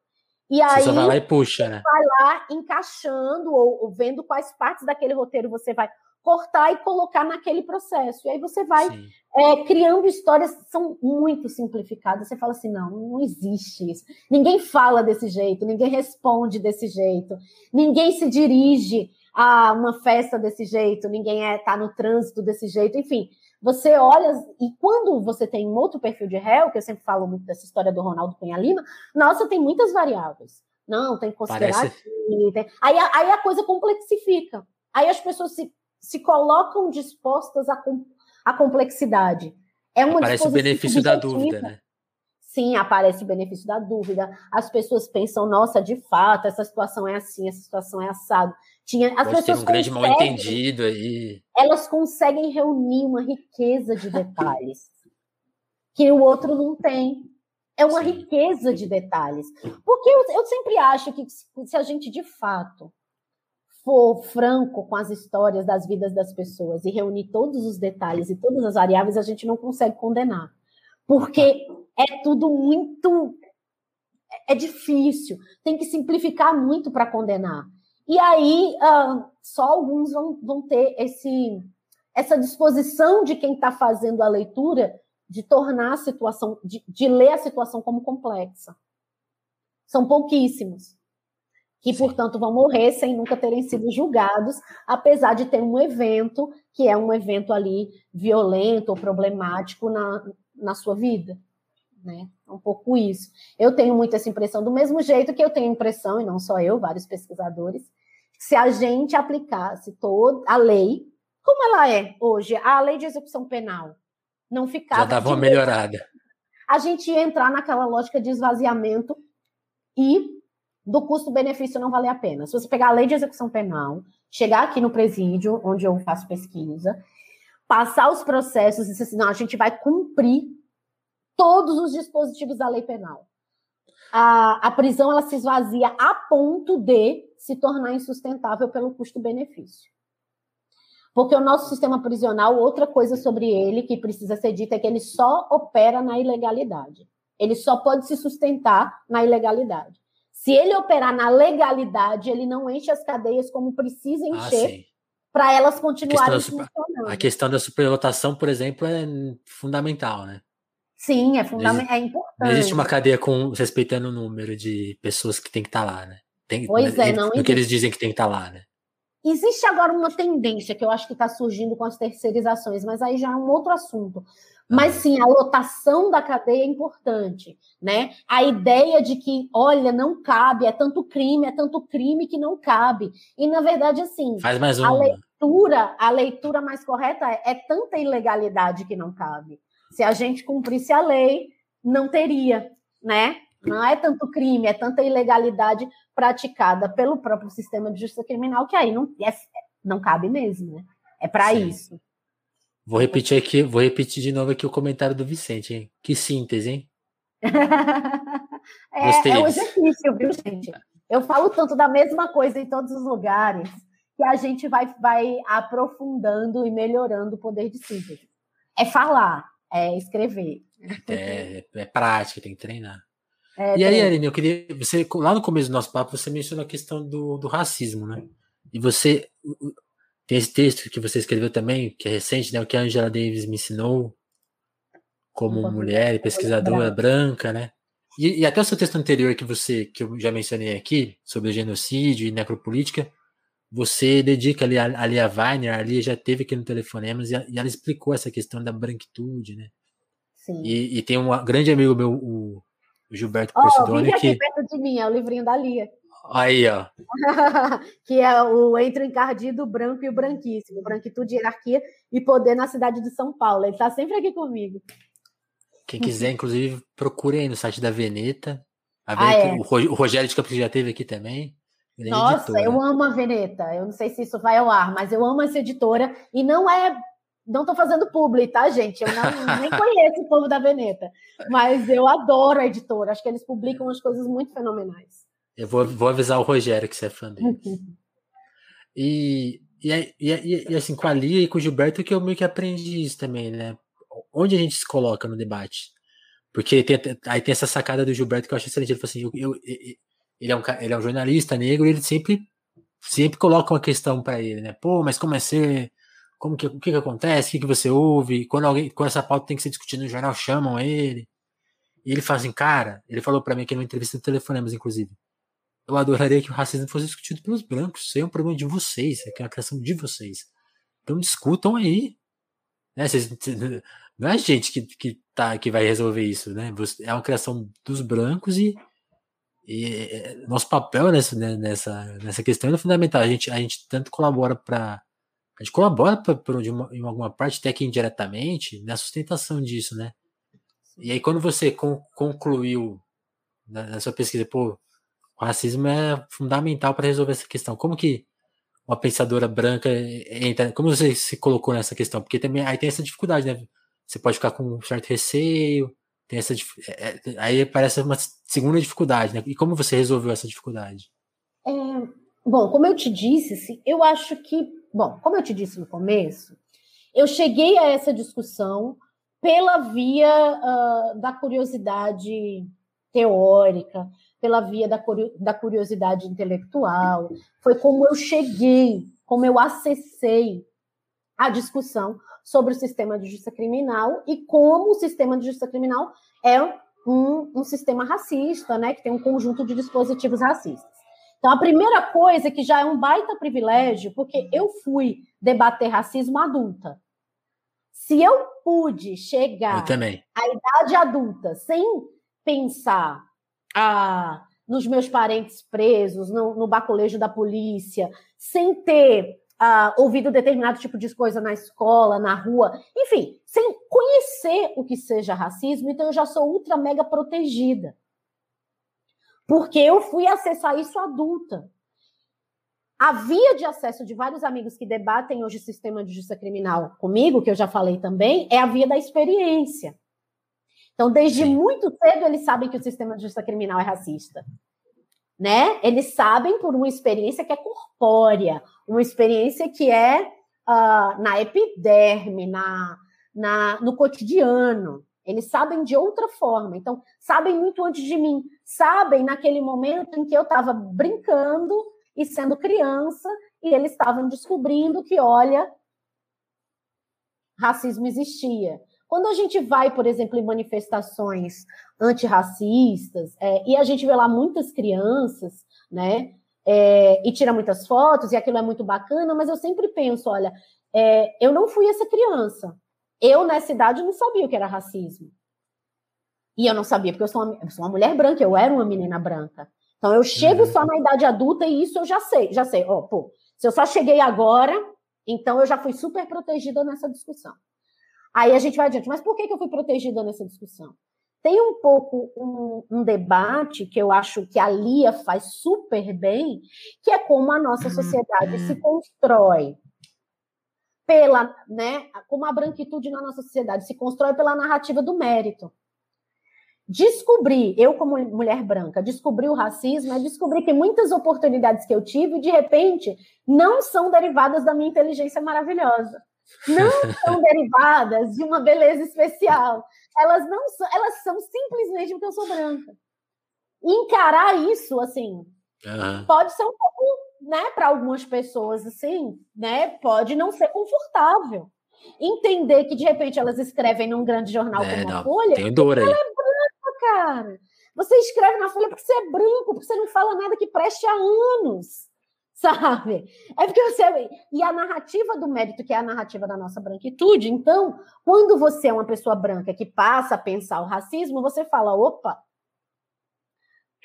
E aí, você vai lá e puxa, né? Vai lá encaixando ou, ou vendo quais partes daquele roteiro você vai cortar e colocar naquele processo. E aí você vai é, criando histórias que são muito simplificadas. Você fala assim: não, não existe isso. Ninguém fala desse jeito, ninguém responde desse jeito, ninguém se dirige a uma festa desse jeito, ninguém está é, tá no trânsito desse jeito. Enfim, Você olha, e quando você tem um outro perfil de réu, que eu sempre falo muito dessa história do Ronaldo Cunha Lima, nossa, tem muitas variáveis. Não, tem que considerar Parece... aqui. Tem... Aí, aí a coisa complexifica. Aí as pessoas se, se colocam dispostas à, à complexidade. É uma Parece o benefício da dúvida, né? Sim, aparece o benefício da dúvida. As pessoas pensam, nossa, de fato, essa situação é assim, essa situação é assado. Tinha, as Pode pessoas ter um grande mal entendido aí. Elas conseguem reunir uma riqueza de detalhes [laughs] que o outro não tem. É uma Sim. riqueza de detalhes. Porque eu, eu sempre acho que se a gente de fato for franco com as histórias das vidas das pessoas e reunir todos os detalhes e todas as variáveis, a gente não consegue condenar. Porque é tudo muito. É difícil, tem que simplificar muito para condenar. E aí, uh, só alguns vão, vão ter esse, essa disposição de quem está fazendo a leitura de tornar a situação, de, de, ler a situação como complexa. São pouquíssimos. Que, portanto, vão morrer sem nunca terem sido julgados, apesar de ter um evento que é um evento ali violento ou problemático na, na sua vida. Né? É um pouco isso. Eu tenho muito essa impressão, do mesmo jeito que eu tenho impressão, e não só eu, vários pesquisadores, se a gente aplicasse toda a lei, como ela é hoje, a lei de execução penal, não ficava. Já dava uma melhorada. A gente ia entrar naquela lógica de esvaziamento e do custo-benefício não valer a pena. Se você pegar a lei de execução penal, chegar aqui no presídio, onde eu faço pesquisa, passar os processos e dizer assim, não, a gente vai cumprir todos os dispositivos da lei penal. A, a prisão ela se esvazia a ponto de se tornar insustentável pelo custo-benefício. Porque o nosso sistema prisional, outra coisa sobre ele que precisa ser dita é que ele só opera na ilegalidade. Ele só pode se sustentar na ilegalidade. Se ele operar na legalidade, ele não enche as cadeias como precisa ah, encher ah, para elas continuarem a funcionando. A questão da superlotação, por exemplo, é fundamental, né? Sim, é fundamental, é importante. Não existe uma cadeia com respeitando o número de pessoas que tem que estar tá lá, né? Tem, pois é, não. No que eles dizem que tem que estar tá lá, né? Existe agora uma tendência que eu acho que está surgindo com as terceirizações, mas aí já é um outro assunto. Mas sim, a lotação da cadeia é importante, né? A ideia de que, olha, não cabe, é tanto crime, é tanto crime que não cabe. E na verdade, assim, Faz mais a leitura, a leitura mais correta é, é tanta ilegalidade que não cabe. Se a gente cumprisse a lei, não teria, né? Não é tanto crime, é tanta ilegalidade praticada pelo próprio sistema de justiça criminal que aí não, é, não cabe mesmo, né? É para isso. Vou repetir aqui, vou repetir de novo aqui o comentário do Vicente, hein? Que síntese, hein? [laughs] é, Gostei é um exercício, viu, gente? Eu falo tanto da mesma coisa em todos os lugares que a gente vai, vai aprofundando e melhorando o poder de síntese. É falar, é escrever. É, é prática, tem que treinar. É, e aí, Aline, eu queria. Você, lá no começo do nosso papo, você mencionou a questão do, do racismo, né? E você. Tem esse texto que você escreveu também, que é recente, né? O que a Angela Davis me ensinou como mulher e pesquisadora branca, né? E, e, até o seu texto anterior que você que eu já mencionei aqui sobre genocídio e necropolítica, você dedica ali a, ali a Weiner, ali já teve aqui no Telefonemas, e, e ela explicou essa questão da branquitude, né? Sim. E, e tem um grande amigo meu, o, o Gilberto oh, Porcidoni, que... perto de mim, é o livrinho da Lia. Aí, ó. [laughs] que é o Entre o Encardido, Branco e o Branquíssimo. Branquitude, Hierarquia e Poder na cidade de São Paulo. Ele está sempre aqui comigo. Quem quiser, inclusive, procure aí no site da Veneta. A Veneta ah, é. O Rogério de Campos já teve aqui também. É Nossa, editora. eu amo a Veneta. Eu não sei se isso vai ao ar, mas eu amo essa editora. E não é. Não estou fazendo publi, tá, gente? Eu não, [laughs] nem conheço o povo da Veneta. Mas eu adoro a editora. Acho que eles publicam as coisas muito fenomenais. Eu vou, vou avisar o Rogério que você é fã dele. [laughs] e, e, e, e, assim, com a Lia e com o Gilberto, que eu meio que aprendi isso também, né? Onde a gente se coloca no debate? Porque tem, aí tem essa sacada do Gilberto que eu acho excelente. Ele falou assim: eu, eu, ele é um, ele é um jornalista negro e ele sempre, sempre coloca uma questão para ele, né? Pô, mas como é ser? Como que, o que, que acontece? O que, que você ouve? Quando alguém, quando essa pauta tem que ser discutida no jornal, chamam ele. E ele fala assim, cara, ele falou para mim aqui numa entrevista do Telefonemas, inclusive. Eu adoraria que o racismo fosse discutido pelos brancos. Isso aí é um problema de vocês, é, é a criação de vocês. Então discutam aí. Né? não é a gente que, que, tá, que vai resolver isso, né? É uma criação dos brancos e, e é, nosso papel nessa, né, nessa, nessa questão é fundamental. A gente, a gente tanto colabora para. A gente colabora pra, pra, uma, em alguma parte, até que indiretamente, na sustentação disso, né? E aí, quando você con, concluiu na, na, sua pesquisa, pô, o racismo é fundamental para resolver essa questão. Como que uma pensadora branca entra? Como você se colocou nessa questão? Porque também aí tem essa dificuldade, né? Você pode ficar com um certo receio, tem essa é, é, aí parece uma segunda dificuldade, né? E como você resolveu essa dificuldade? É, bom, como eu te disse, eu acho que, bom, como eu te disse no começo, eu cheguei a essa discussão pela via uh, da curiosidade teórica, pela via da, da curiosidade intelectual. Foi como eu cheguei, como eu acessei a discussão sobre o sistema de justiça criminal e como o sistema de justiça criminal é um, um sistema racista, né, que tem um conjunto de dispositivos racistas. Então, a primeira coisa que já é um baita privilégio, porque eu fui debater racismo adulta. Se eu pude chegar eu à idade adulta sem pensar ah, nos meus parentes presos, no, no baculejo da polícia, sem ter uh, ouvido determinado tipo de coisa na escola, na rua, enfim, sem conhecer o que seja racismo, então eu já sou ultra mega protegida. Porque eu fui acessar isso adulta. A via de acesso de vários amigos que debatem hoje o sistema de justiça criminal comigo, que eu já falei também, é a via da experiência. Então, desde muito cedo, eles sabem que o sistema de justiça criminal é racista né? Eles sabem por uma experiência que é corpórea, uma experiência que é uh, na epiderme, na, na, no cotidiano. Eles sabem de outra forma. Então, sabem muito antes de mim. Sabem naquele momento em que eu estava brincando e sendo criança, e eles estavam descobrindo que, olha, racismo existia. Quando a gente vai, por exemplo, em manifestações antirracistas, é, e a gente vê lá muitas crianças, né? É, e tira muitas fotos, e aquilo é muito bacana, mas eu sempre penso: olha, é, eu não fui essa criança. Eu, nessa idade, não sabia o que era racismo. E eu não sabia, porque eu sou uma, eu sou uma mulher branca, eu era uma menina branca. Então eu chego uhum. só na idade adulta e isso eu já sei, já sei. Ó, oh, pô, se eu só cheguei agora, então eu já fui super protegida nessa discussão. Aí a gente vai adiante. Mas por que, que eu fui protegida nessa discussão? Tem um pouco um, um, debate que eu acho que a Lia faz super bem, que é como a nossa sociedade se constrói pela, né, como a branquitude na nossa sociedade se constrói pela narrativa do mérito. Descobrir, eu como mulher branca, descobrir o racismo é descobrir que muitas oportunidades que eu tive, de repente, não são derivadas da minha inteligência maravilhosa não são [laughs] derivadas de uma beleza especial. Elas não são, elas são simplesmente porque eu sou branca. encarar isso, assim, uhum. pode ser um pouco, né, para algumas pessoas, assim, né, pode não ser confortável. Entender que de repente elas escrevem num grande jornal é, como a Folha, tem dor aí. ela é branca, cara. Você escreve na Folha porque você é branco, porque você não fala nada que preste há anos sabe? É porque você. E a narrativa do mérito, que é a narrativa da nossa branquitude, então, quando você é uma pessoa branca que passa a pensar o racismo, você fala: opa,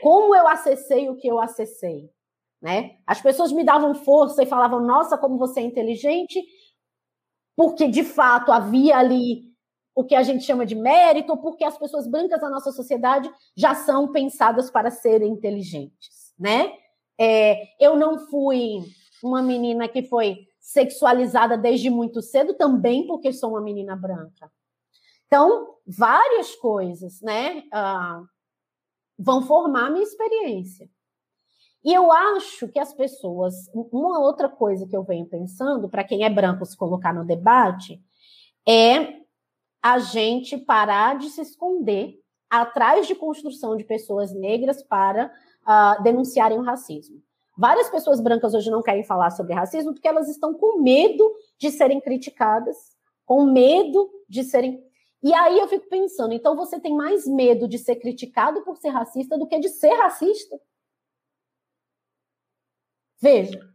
como eu acessei o que eu acessei? Né? As pessoas me davam força e falavam: nossa, como você é inteligente, porque de fato havia ali o que a gente chama de mérito, porque as pessoas brancas da nossa sociedade já são pensadas para serem inteligentes, né? É, eu não fui uma menina que foi sexualizada desde muito cedo, também porque sou uma menina branca. Então, várias coisas, né, uh, vão formar a minha experiência. E eu acho que as pessoas, uma outra coisa que eu venho pensando, para quem é branco se colocar no debate, é a gente parar de se esconder atrás de construção de pessoas negras para uh, denunciarem o racismo. Várias pessoas brancas hoje não querem falar sobre racismo porque elas estão com medo de serem criticadas, com medo de serem. E aí eu fico pensando, então você tem mais medo de ser criticado por ser racista do que de ser racista? Veja.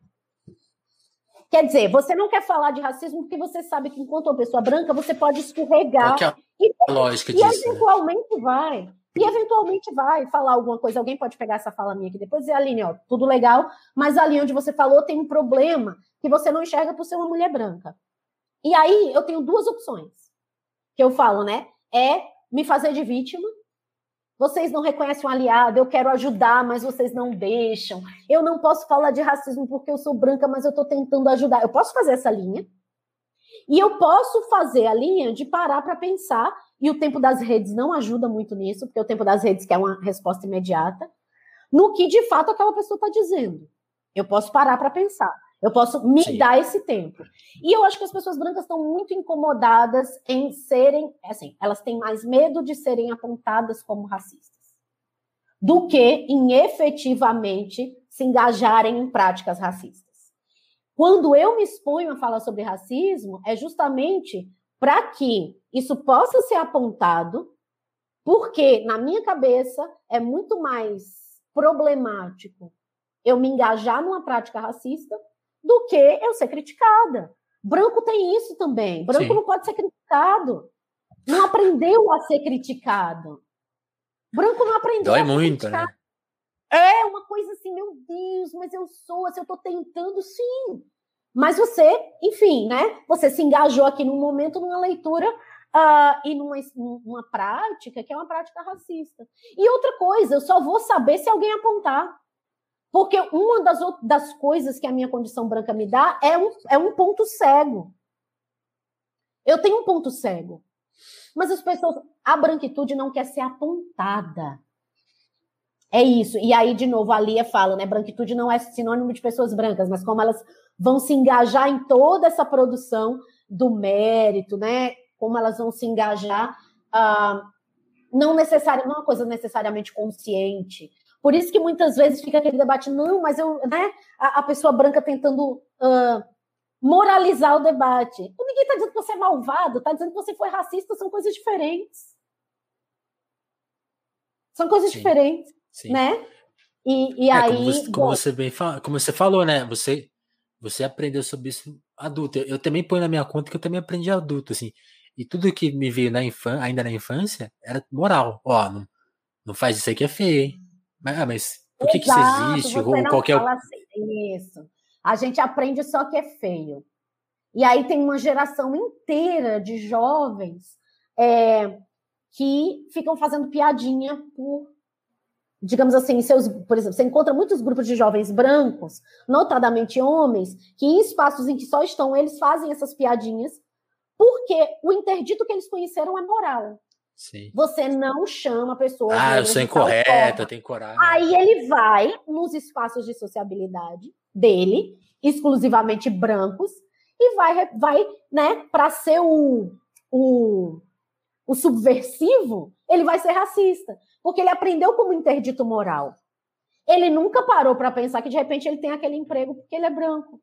Quer dizer, você não quer falar de racismo porque você sabe que, enquanto uma pessoa branca, você pode escorregar. É a lógica e, disso? E eventualmente né? vai. E eventualmente vai falar alguma coisa. Alguém pode pegar essa fala minha aqui depois e dizer, Aline, ó, tudo legal, mas ali onde você falou tem um problema que você não enxerga por ser uma mulher branca. E aí eu tenho duas opções que eu falo, né? É me fazer de vítima vocês não reconhecem um aliado, eu quero ajudar, mas vocês não deixam. Eu não posso falar de racismo porque eu sou branca, mas eu estou tentando ajudar. Eu posso fazer essa linha. E eu posso fazer a linha de parar para pensar, e o tempo das redes não ajuda muito nisso, porque o tempo das redes quer uma resposta imediata, no que de fato aquela pessoa está dizendo. Eu posso parar para pensar. Eu posso me Sim. dar esse tempo. E eu acho que as pessoas brancas estão muito incomodadas em serem, assim, elas têm mais medo de serem apontadas como racistas do que em efetivamente se engajarem em práticas racistas. Quando eu me exponho a falar sobre racismo, é justamente para que isso possa ser apontado, porque na minha cabeça é muito mais problemático eu me engajar numa prática racista do que eu ser criticada. Branco tem isso também. Branco Sim. não pode ser criticado. Não aprendeu a ser criticado. Branco não aprendeu Dói a ser muito, criticado. né? É uma coisa assim, meu Deus, mas eu sou, assim, eu tô tentando, sim. Mas você, enfim, né? Você se engajou aqui num momento, numa leitura uh, e numa, numa prática que é uma prática racista. E outra coisa, eu só vou saber se alguém apontar. Porque uma das, das coisas que a minha condição branca me dá é um, é um ponto cego. Eu tenho um ponto cego. Mas as pessoas. A branquitude não quer ser apontada. É isso. E aí, de novo, a Lia fala, né? Branquitude não é sinônimo de pessoas brancas, mas como elas vão se engajar em toda essa produção do mérito, né? Como elas vão se engajar, uh, não necessariamente, é uma coisa necessariamente consciente, por isso que muitas vezes fica aquele debate, não, mas eu, né, a, a pessoa branca tentando uh, moralizar o debate. Ninguém está dizendo que você é malvado, está dizendo que você foi racista, são coisas diferentes. São coisas Sim. diferentes, Sim. né? E, e é, aí. Como você, como você, bem como você falou, né? Você, você aprendeu sobre isso adulto. Eu, eu, também ponho na minha conta que eu também aprendi adulto, assim. E tudo que me veio na infância, ainda na infância, era moral. Ó, não, não faz isso aí que é feio, hein? Ah, mas por que, Exato, que isso existe? Ou qualquer... Assim, isso. A gente aprende só que é feio. E aí tem uma geração inteira de jovens é, que ficam fazendo piadinha por, digamos assim, seus, por exemplo, você encontra muitos grupos de jovens brancos, notadamente homens, que em espaços em que só estão eles fazem essas piadinhas, porque o interdito que eles conheceram é moral. Sim. Você não chama pessoas. Ah, eu sou incorreta, tenho coragem. Aí ele vai nos espaços de sociabilidade dele, exclusivamente brancos, e vai, vai né, para ser o, o, o subversivo, ele vai ser racista. Porque ele aprendeu como interdito moral. Ele nunca parou para pensar que de repente ele tem aquele emprego porque ele é branco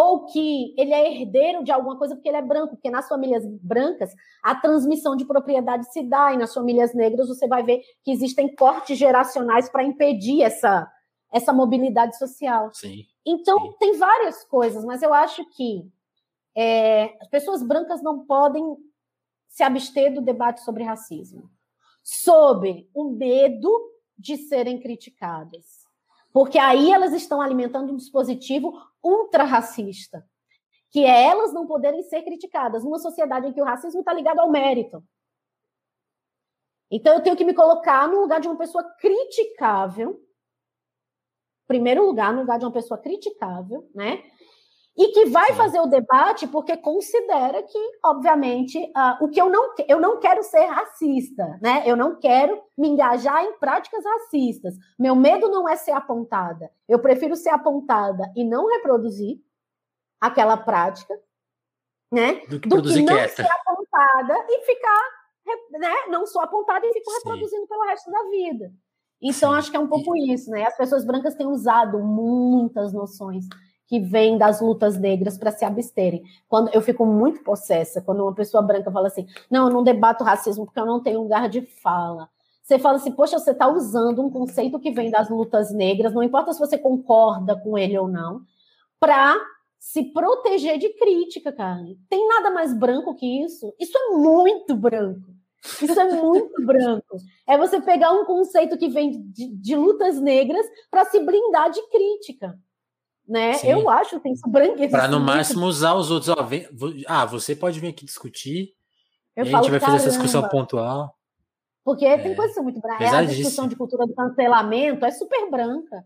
ou que ele é herdeiro de alguma coisa porque ele é branco, porque nas famílias brancas a transmissão de propriedade se dá, e nas famílias negras você vai ver que existem cortes geracionais para impedir essa, essa mobilidade social. Sim, então, sim. tem várias coisas, mas eu acho que é, as pessoas brancas não podem se abster do debate sobre racismo, sob o medo de serem criticadas porque aí elas estão alimentando um dispositivo ultra-racista, que é elas não poderem ser criticadas numa sociedade em que o racismo está ligado ao mérito. Então eu tenho que me colocar no lugar de uma pessoa criticável, primeiro lugar, no lugar de uma pessoa criticável, né? E que vai fazer o debate porque considera que, obviamente, uh, o que eu não eu não quero ser racista, né? Eu não quero me engajar em práticas racistas. Meu medo não é ser apontada. Eu prefiro ser apontada e não reproduzir aquela prática, né? Do que, do que não quieta. ser apontada e ficar, né? Não sou apontada e fico Sim. reproduzindo pelo resto da vida. Então, Sim. acho que é um pouco isso, né? As pessoas brancas têm usado muitas noções que vêm das lutas negras para se absterem. Quando eu fico muito possessa quando uma pessoa branca fala assim: "Não, eu não debato racismo porque eu não tenho lugar de fala". Você fala assim: "Poxa, você está usando um conceito que vem das lutas negras, não importa se você concorda com ele ou não, para se proteger de crítica, cara. Tem nada mais branco que isso? Isso é muito branco. Isso é muito branco. É você pegar um conceito que vem de, de lutas negras para se blindar de crítica. Né? Eu acho que tem isso branqueza. Para no máximo usar os outros. Ó, vem, ah, você pode vir aqui discutir. Eu a gente vai fazer essa discussão pontual. Porque é. tem coisa muito branca. É a discussão de cultura do cancelamento é super branca.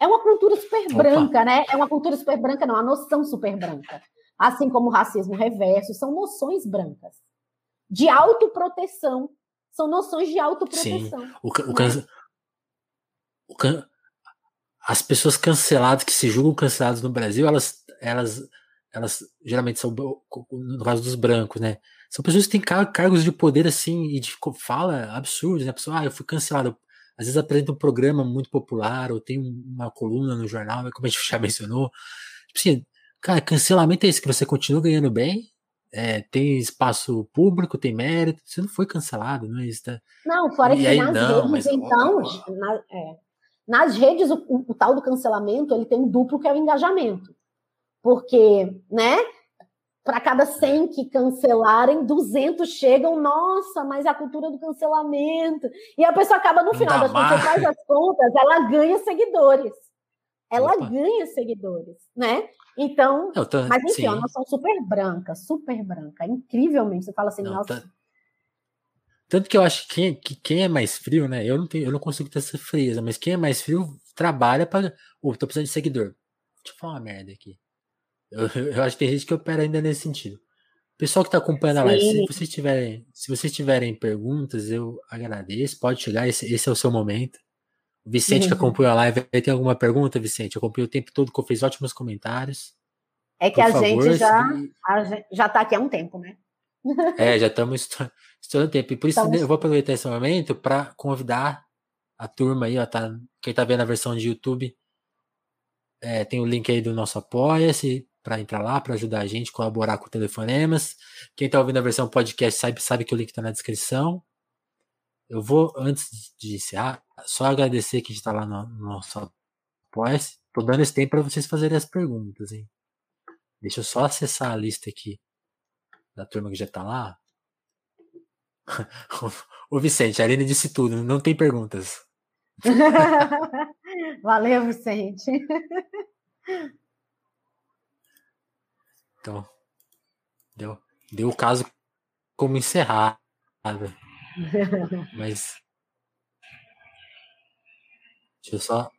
É uma cultura super Opa. branca, né? É uma cultura super branca, não, a noção super branca. Assim como o racismo reverso, são noções brancas. De autoproteção. São noções de autoproteção. Sim. O, o, can... o can... As pessoas canceladas, que se julgam canceladas no Brasil, elas, elas, elas geralmente são, no caso dos brancos, né? São pessoas que têm cargos de poder assim e de fala absurdos, né? A pessoa, ah, eu fui cancelado às vezes apresenta um programa muito popular ou tem uma coluna no jornal, como a gente já mencionou. Tipo assim, cara, cancelamento é isso, que você continua ganhando bem, é, tem espaço público, tem mérito, você não foi cancelado, não é isso? Tá? Não, fora e que aí, nas não, redes, mas, então, ó, na, é, nas redes, o, o, o, tal do cancelamento, ele tem um duplo que é o engajamento. Porque, né, para cada 100 que cancelarem, 200 chegam, nossa, mas a cultura do cancelamento. E a pessoa acaba no final das contas, faz as contas, ela ganha seguidores. Ela Opa. ganha seguidores, né? Então, tô, mas enfim, sim. é uma noção super branca, super branca, incrivelmente. Você fala assim, não, nossa. Tanto que eu acho que quem, que quem é mais frio, né? Eu não, tenho, eu não consigo ter essa frieza, mas quem é mais frio trabalha para. Ô, oh, tô precisando de seguidor. Deixa eu falar uma merda aqui. Eu, [laughs] eu, acho que tem gente que opera ainda nesse sentido. Pessoal que está acompanhando a live, se vocês, tiverem, se vocês tiverem perguntas, eu agradeço. Pode chegar, esse, esse é o seu momento. O Vicente uhum. que acompanhou a live, tem alguma pergunta, Vicente? Eu acompanhei o tempo todo, que eu fiz ótimos comentários. É que Por a favor, gente já a já está aqui há um tempo, né? É, já estamos estourando tempo. E por isso estamos... eu vou aproveitar esse momento para convidar a turma aí, ó, tá, quem está vendo a versão de YouTube, é, tem o link aí do nosso Apoia-se para entrar lá, para ajudar a gente, colaborar com telefonemas. Quem está ouvindo a versão podcast sabe, sabe que o link está na descrição. Eu vou, antes de encerrar, só agradecer que está lá no, no nosso Apoia-se. Tô dando esse tempo para vocês fazerem as perguntas, hein? Deixa eu só acessar a lista aqui da turma que já está lá. [laughs] o Vicente, a Aline disse tudo, não tem perguntas. [laughs] Valeu, Vicente. Então, deu, deu o caso como encerrado. Mas. Deixa eu só.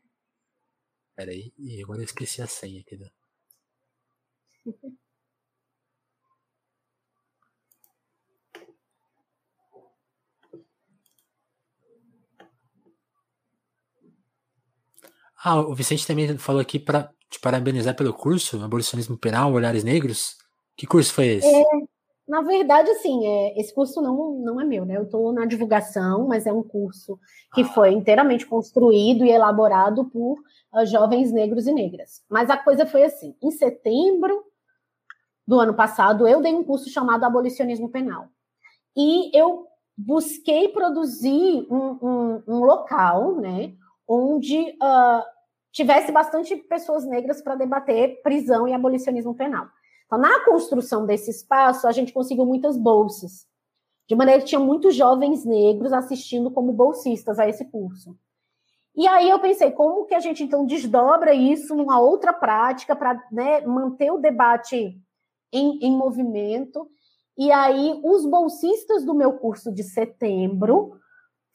Pera aí. Agora eu esqueci a senha aqui. Do... [laughs] Ah, o Vicente também falou aqui para te parabenizar pelo curso, Abolicionismo Penal, Olhares Negros. Que curso foi esse? É, na verdade, assim, é, esse curso não, não é meu, né? Eu estou na divulgação, mas é um curso que ah. foi inteiramente construído e elaborado por uh, jovens negros e negras. Mas a coisa foi assim: em setembro do ano passado, eu dei um curso chamado Abolicionismo Penal. E eu busquei produzir um, um, um local, né? Onde uh, tivesse bastante pessoas negras para debater prisão e abolicionismo penal. Então, na construção desse espaço, a gente conseguiu muitas bolsas, de maneira que tinha muitos jovens negros assistindo como bolsistas a esse curso. E aí eu pensei, como que a gente então desdobra isso numa outra prática para né, manter o debate em, em movimento? E aí os bolsistas do meu curso de setembro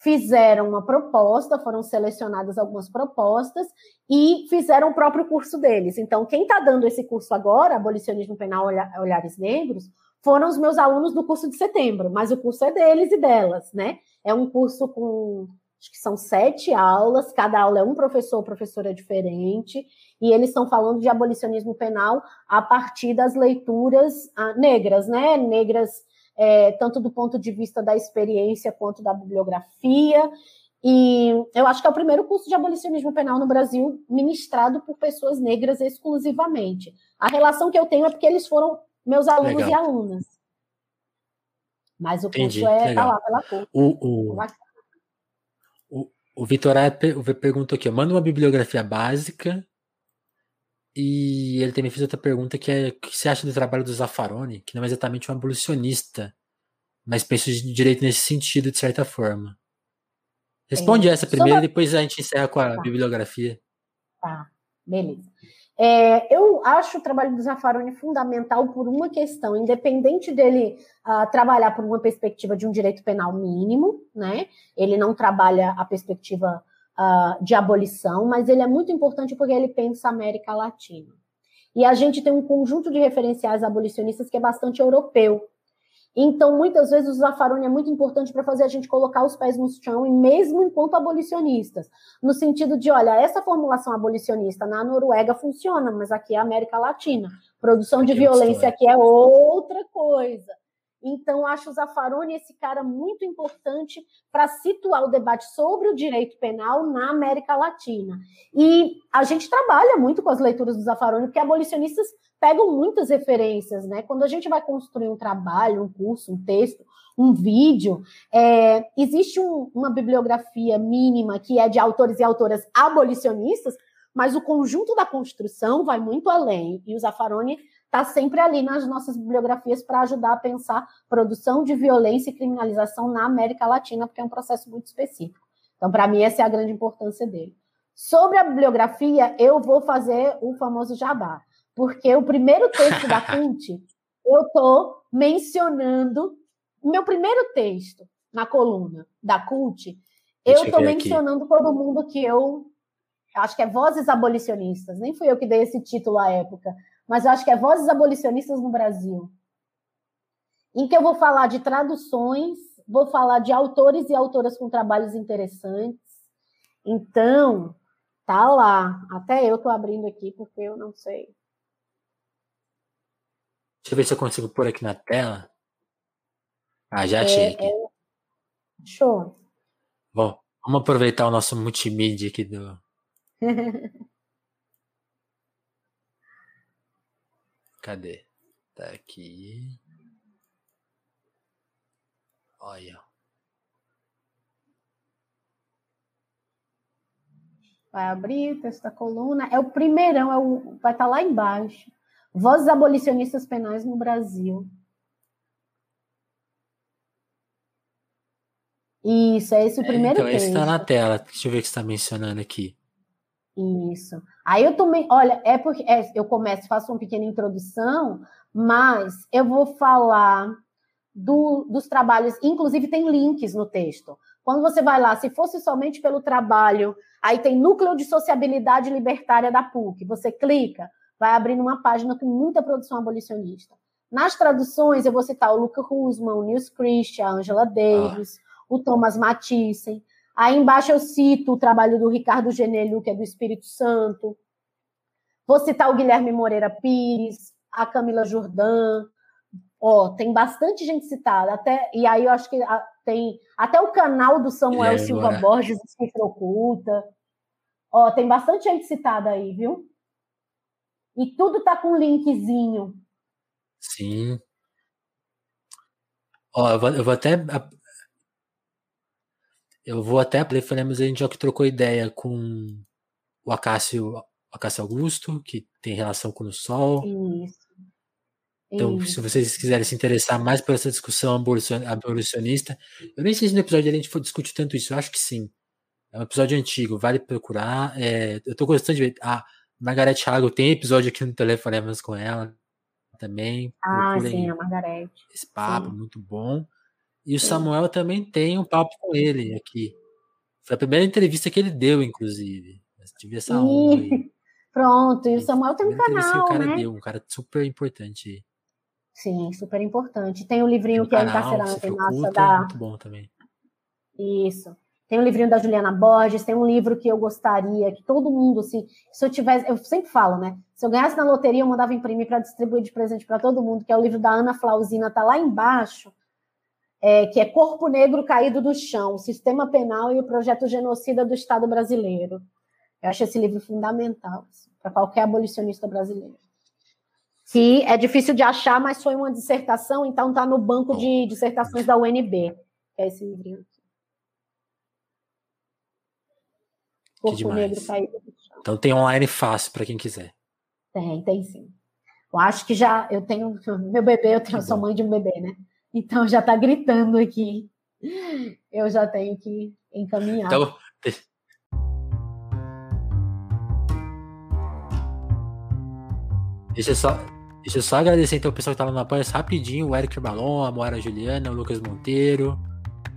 fizeram uma proposta, foram selecionadas algumas propostas e fizeram o próprio curso deles. Então, quem está dando esse curso agora, Abolicionismo Penal Olhares Negros, foram os meus alunos do curso de setembro, mas o curso é deles e delas, né? É um curso com, acho que são sete aulas, cada aula é um professor ou professora diferente, e eles estão falando de abolicionismo penal a partir das leituras ah, negras, né? Negras é, tanto do ponto de vista da experiência quanto da bibliografia. E eu acho que é o primeiro curso de abolicionismo penal no Brasil ministrado por pessoas negras exclusivamente. A relação que eu tenho é porque eles foram meus alunos legal. e alunas. Mas o Entendi, curso é tá lá pela cor. O, o, o, o Vitor perguntou aqui: manda uma bibliografia básica E ele também fez outra pergunta que é o que você acha do trabalho do Zaffaroni, que não é exatamente um abolicionista, mas pensa de direito nesse sentido, de certa forma. Responde é, essa primeiro, e depois a gente encerra com a tá. bibliografia. Tá, beleza. É, eu acho o trabalho do Zaffaroni fundamental por uma questão, independente dele uh, trabalhar por uma perspectiva de um direito penal mínimo, né? Ele não trabalha a perspectiva uh, de abolição, mas ele é muito importante porque ele pensa a América Latina. E a gente tem um conjunto de referenciais abolicionistas que é bastante europeu. Então, muitas vezes, o Zaffaroni é muito importante para fazer a gente colocar os pés no chão, e mesmo enquanto abolicionistas, no sentido de, olha, essa formulação abolicionista na Noruega funciona, mas aqui é América Latina. Produção aqui de é violência aqui é outra coisa. Então, acho o Zaffaroni esse cara muito importante para situar o debate sobre o direito penal na América Latina. E a gente trabalha muito com as leituras do Zaffaroni, porque abolicionistas pegam muitas referências, né? Quando a gente vai construir um trabalho, um curso, um texto, um vídeo, é, existe um, uma bibliografia mínima que é de autores e autoras abolicionistas, mas o conjunto da construção vai muito além. E o Zaffaroni está sempre ali nas nossas bibliografias para ajudar a pensar produção de violência e criminalização na América Latina, porque é um processo muito específico. Então, para mim, essa é a grande importância dele. Sobre a bibliografia, eu vou fazer o famoso jabá, porque o primeiro texto da [laughs] CUNT, eu estou mencionando, o meu primeiro texto na coluna da CUNT, eu estou mencionando todo mundo que eu acho que é Vozes Abolicionistas, nem fui eu que dei esse título à época, mas eu acho que é Vozes Abolicionistas no Brasil, em que eu vou falar de traduções, vou falar de autores e autoras com trabalhos interessantes. Então, tá lá. Até eu tô abrindo aqui porque eu não sei. Deixa eu ver se eu consigo pôr aqui na tela. Ah, já achei é, aqui. É... Show. Bom, vamos aproveitar o nosso multimídia aqui do. [laughs] Cadê? Tá aqui. Olha. Vai abrir o texto da coluna. É o primeirão, é o, vai estar tá lá embaixo. Vozes abolicionistas penais no Brasil. Isso, é esse o é, primeiro é, então, texto. Então, esse está na tela. Deixa eu ver o que você está mencionando aqui. Isso. Aí eu também, olha, é porque é, eu começo, faço uma pequena introdução, mas eu vou falar do, dos trabalhos, inclusive tem links no texto. Quando você vai lá, se fosse somente pelo trabalho, aí tem núcleo de sociabilidade libertária da PUC. Você clica, vai abrindo uma página com muita produção abolicionista. Nas traduções, eu vou citar o Luca Rusman, o Nils Christian, a Angela Davis, ah. o Thomas Mathiesen. Aí embaixo eu cito o trabalho do Ricardo Genelho, que é do Espírito Santo. Vou citar o Guilherme Moreira Pires, a Camila Jordan. Ó, tem bastante gente citada. Até, e aí eu acho que tem até o canal do Samuel Silva. Borges, Cifra Oculta. Ó, tem bastante gente citada aí, viu? E tudo tá com linkzinho. Sim. Ó, eu vou, eu vou até eu vou até falamos a gente já que trocou ideia com o Acácio, Acácio Augusto, que tem relação com o Sol. Isso. Então, Isso. se vocês quiserem se interessar mais por essa discussão abolicionista, eu nem sei se no episódio a gente for discutir tanto isso, eu acho que sim. É um episódio antigo, vale procurar. É, eu tô gostando de ver. Ah, Margaret Hago tem episódio aqui no Telefonemas com ela também. Ah, sim, a Margaret. Esse papo, sim. muito bom. E o Samuel também tem um papo com ele aqui. Foi a primeira entrevista que ele deu, inclusive. tive essa honra aí. [laughs] Pronto, e o Samuel tem um canal, que o cara né? Deu, um cara super importante. Sim, super importante. Tem o um livrinho tem um que canal, é encarcerado, tem massa da... Muito bom também. Isso. Tem o um livrinho da Juliana Borges, tem um livro que eu gostaria que todo mundo, assim, se eu tivesse, eu sempre falo, né? Se eu ganhasse na loteria, eu mandava imprimir para distribuir de presente para todo mundo, que é o livro da Ana Flausina, tá lá embaixo é, que é Corpo Negro Caído do Chão, o Sistema Penal e o Projeto Genocida do Estado Brasileiro. Eu acho esse livro fundamental assim, para qualquer abolicionista brasileiro. Que é difícil de achar, mas foi uma dissertação, então está no banco de dissertações da UNB. É esse livrinho aqui. Corpo Negro Caído do Chão. Então tem online fácil para quem quiser. Tem, tem sim. Eu acho que já eu tenho meu bebê, eu tenho, sou mãe de um bebê, né? Então já tá gritando aqui. Eu já tenho que encaminhar. Então, deixa eu só, deixa eu só agradecer então o pessoal que tava no apoio rapidinho, o Eric Balon, a Moara Juliana, o Lucas Monteiro,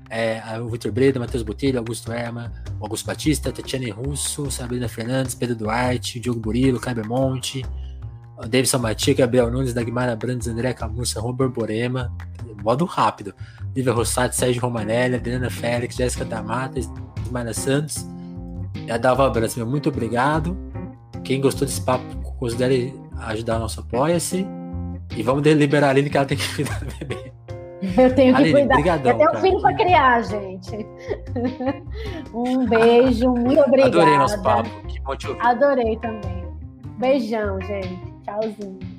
é, o Vitor Breda, Matheus Botelho, Augusto Erma, Augusto Batista, Tatiane Russo, Sabrina Fernandes, Pedro Duarte, Diogo Burilo, Caio Monte, Davidson Matia, Gabriel Nunes, Dagmar Brandes, André Camussa, Robert Borema, modo rápido, Lívia Rossati, Sérgio Romanelli, Adriana Félix, Jéssica Damata, Ismael Santos e a Dalva Brandes. Meu muito obrigado. Quem gostou desse papo, considere ajudar o nosso Apoia-se. E vamos deliberar a Aline que ela tem que [laughs] cuidar do bebê. Eu tenho que Aline, cuidar. Brigadão, eu tenho um filho para criar, gente. um beijo, muito obrigada. Adorei nosso papo. Que bom te ouvir. Adorei também. Beijão, gente. Tchauzinho.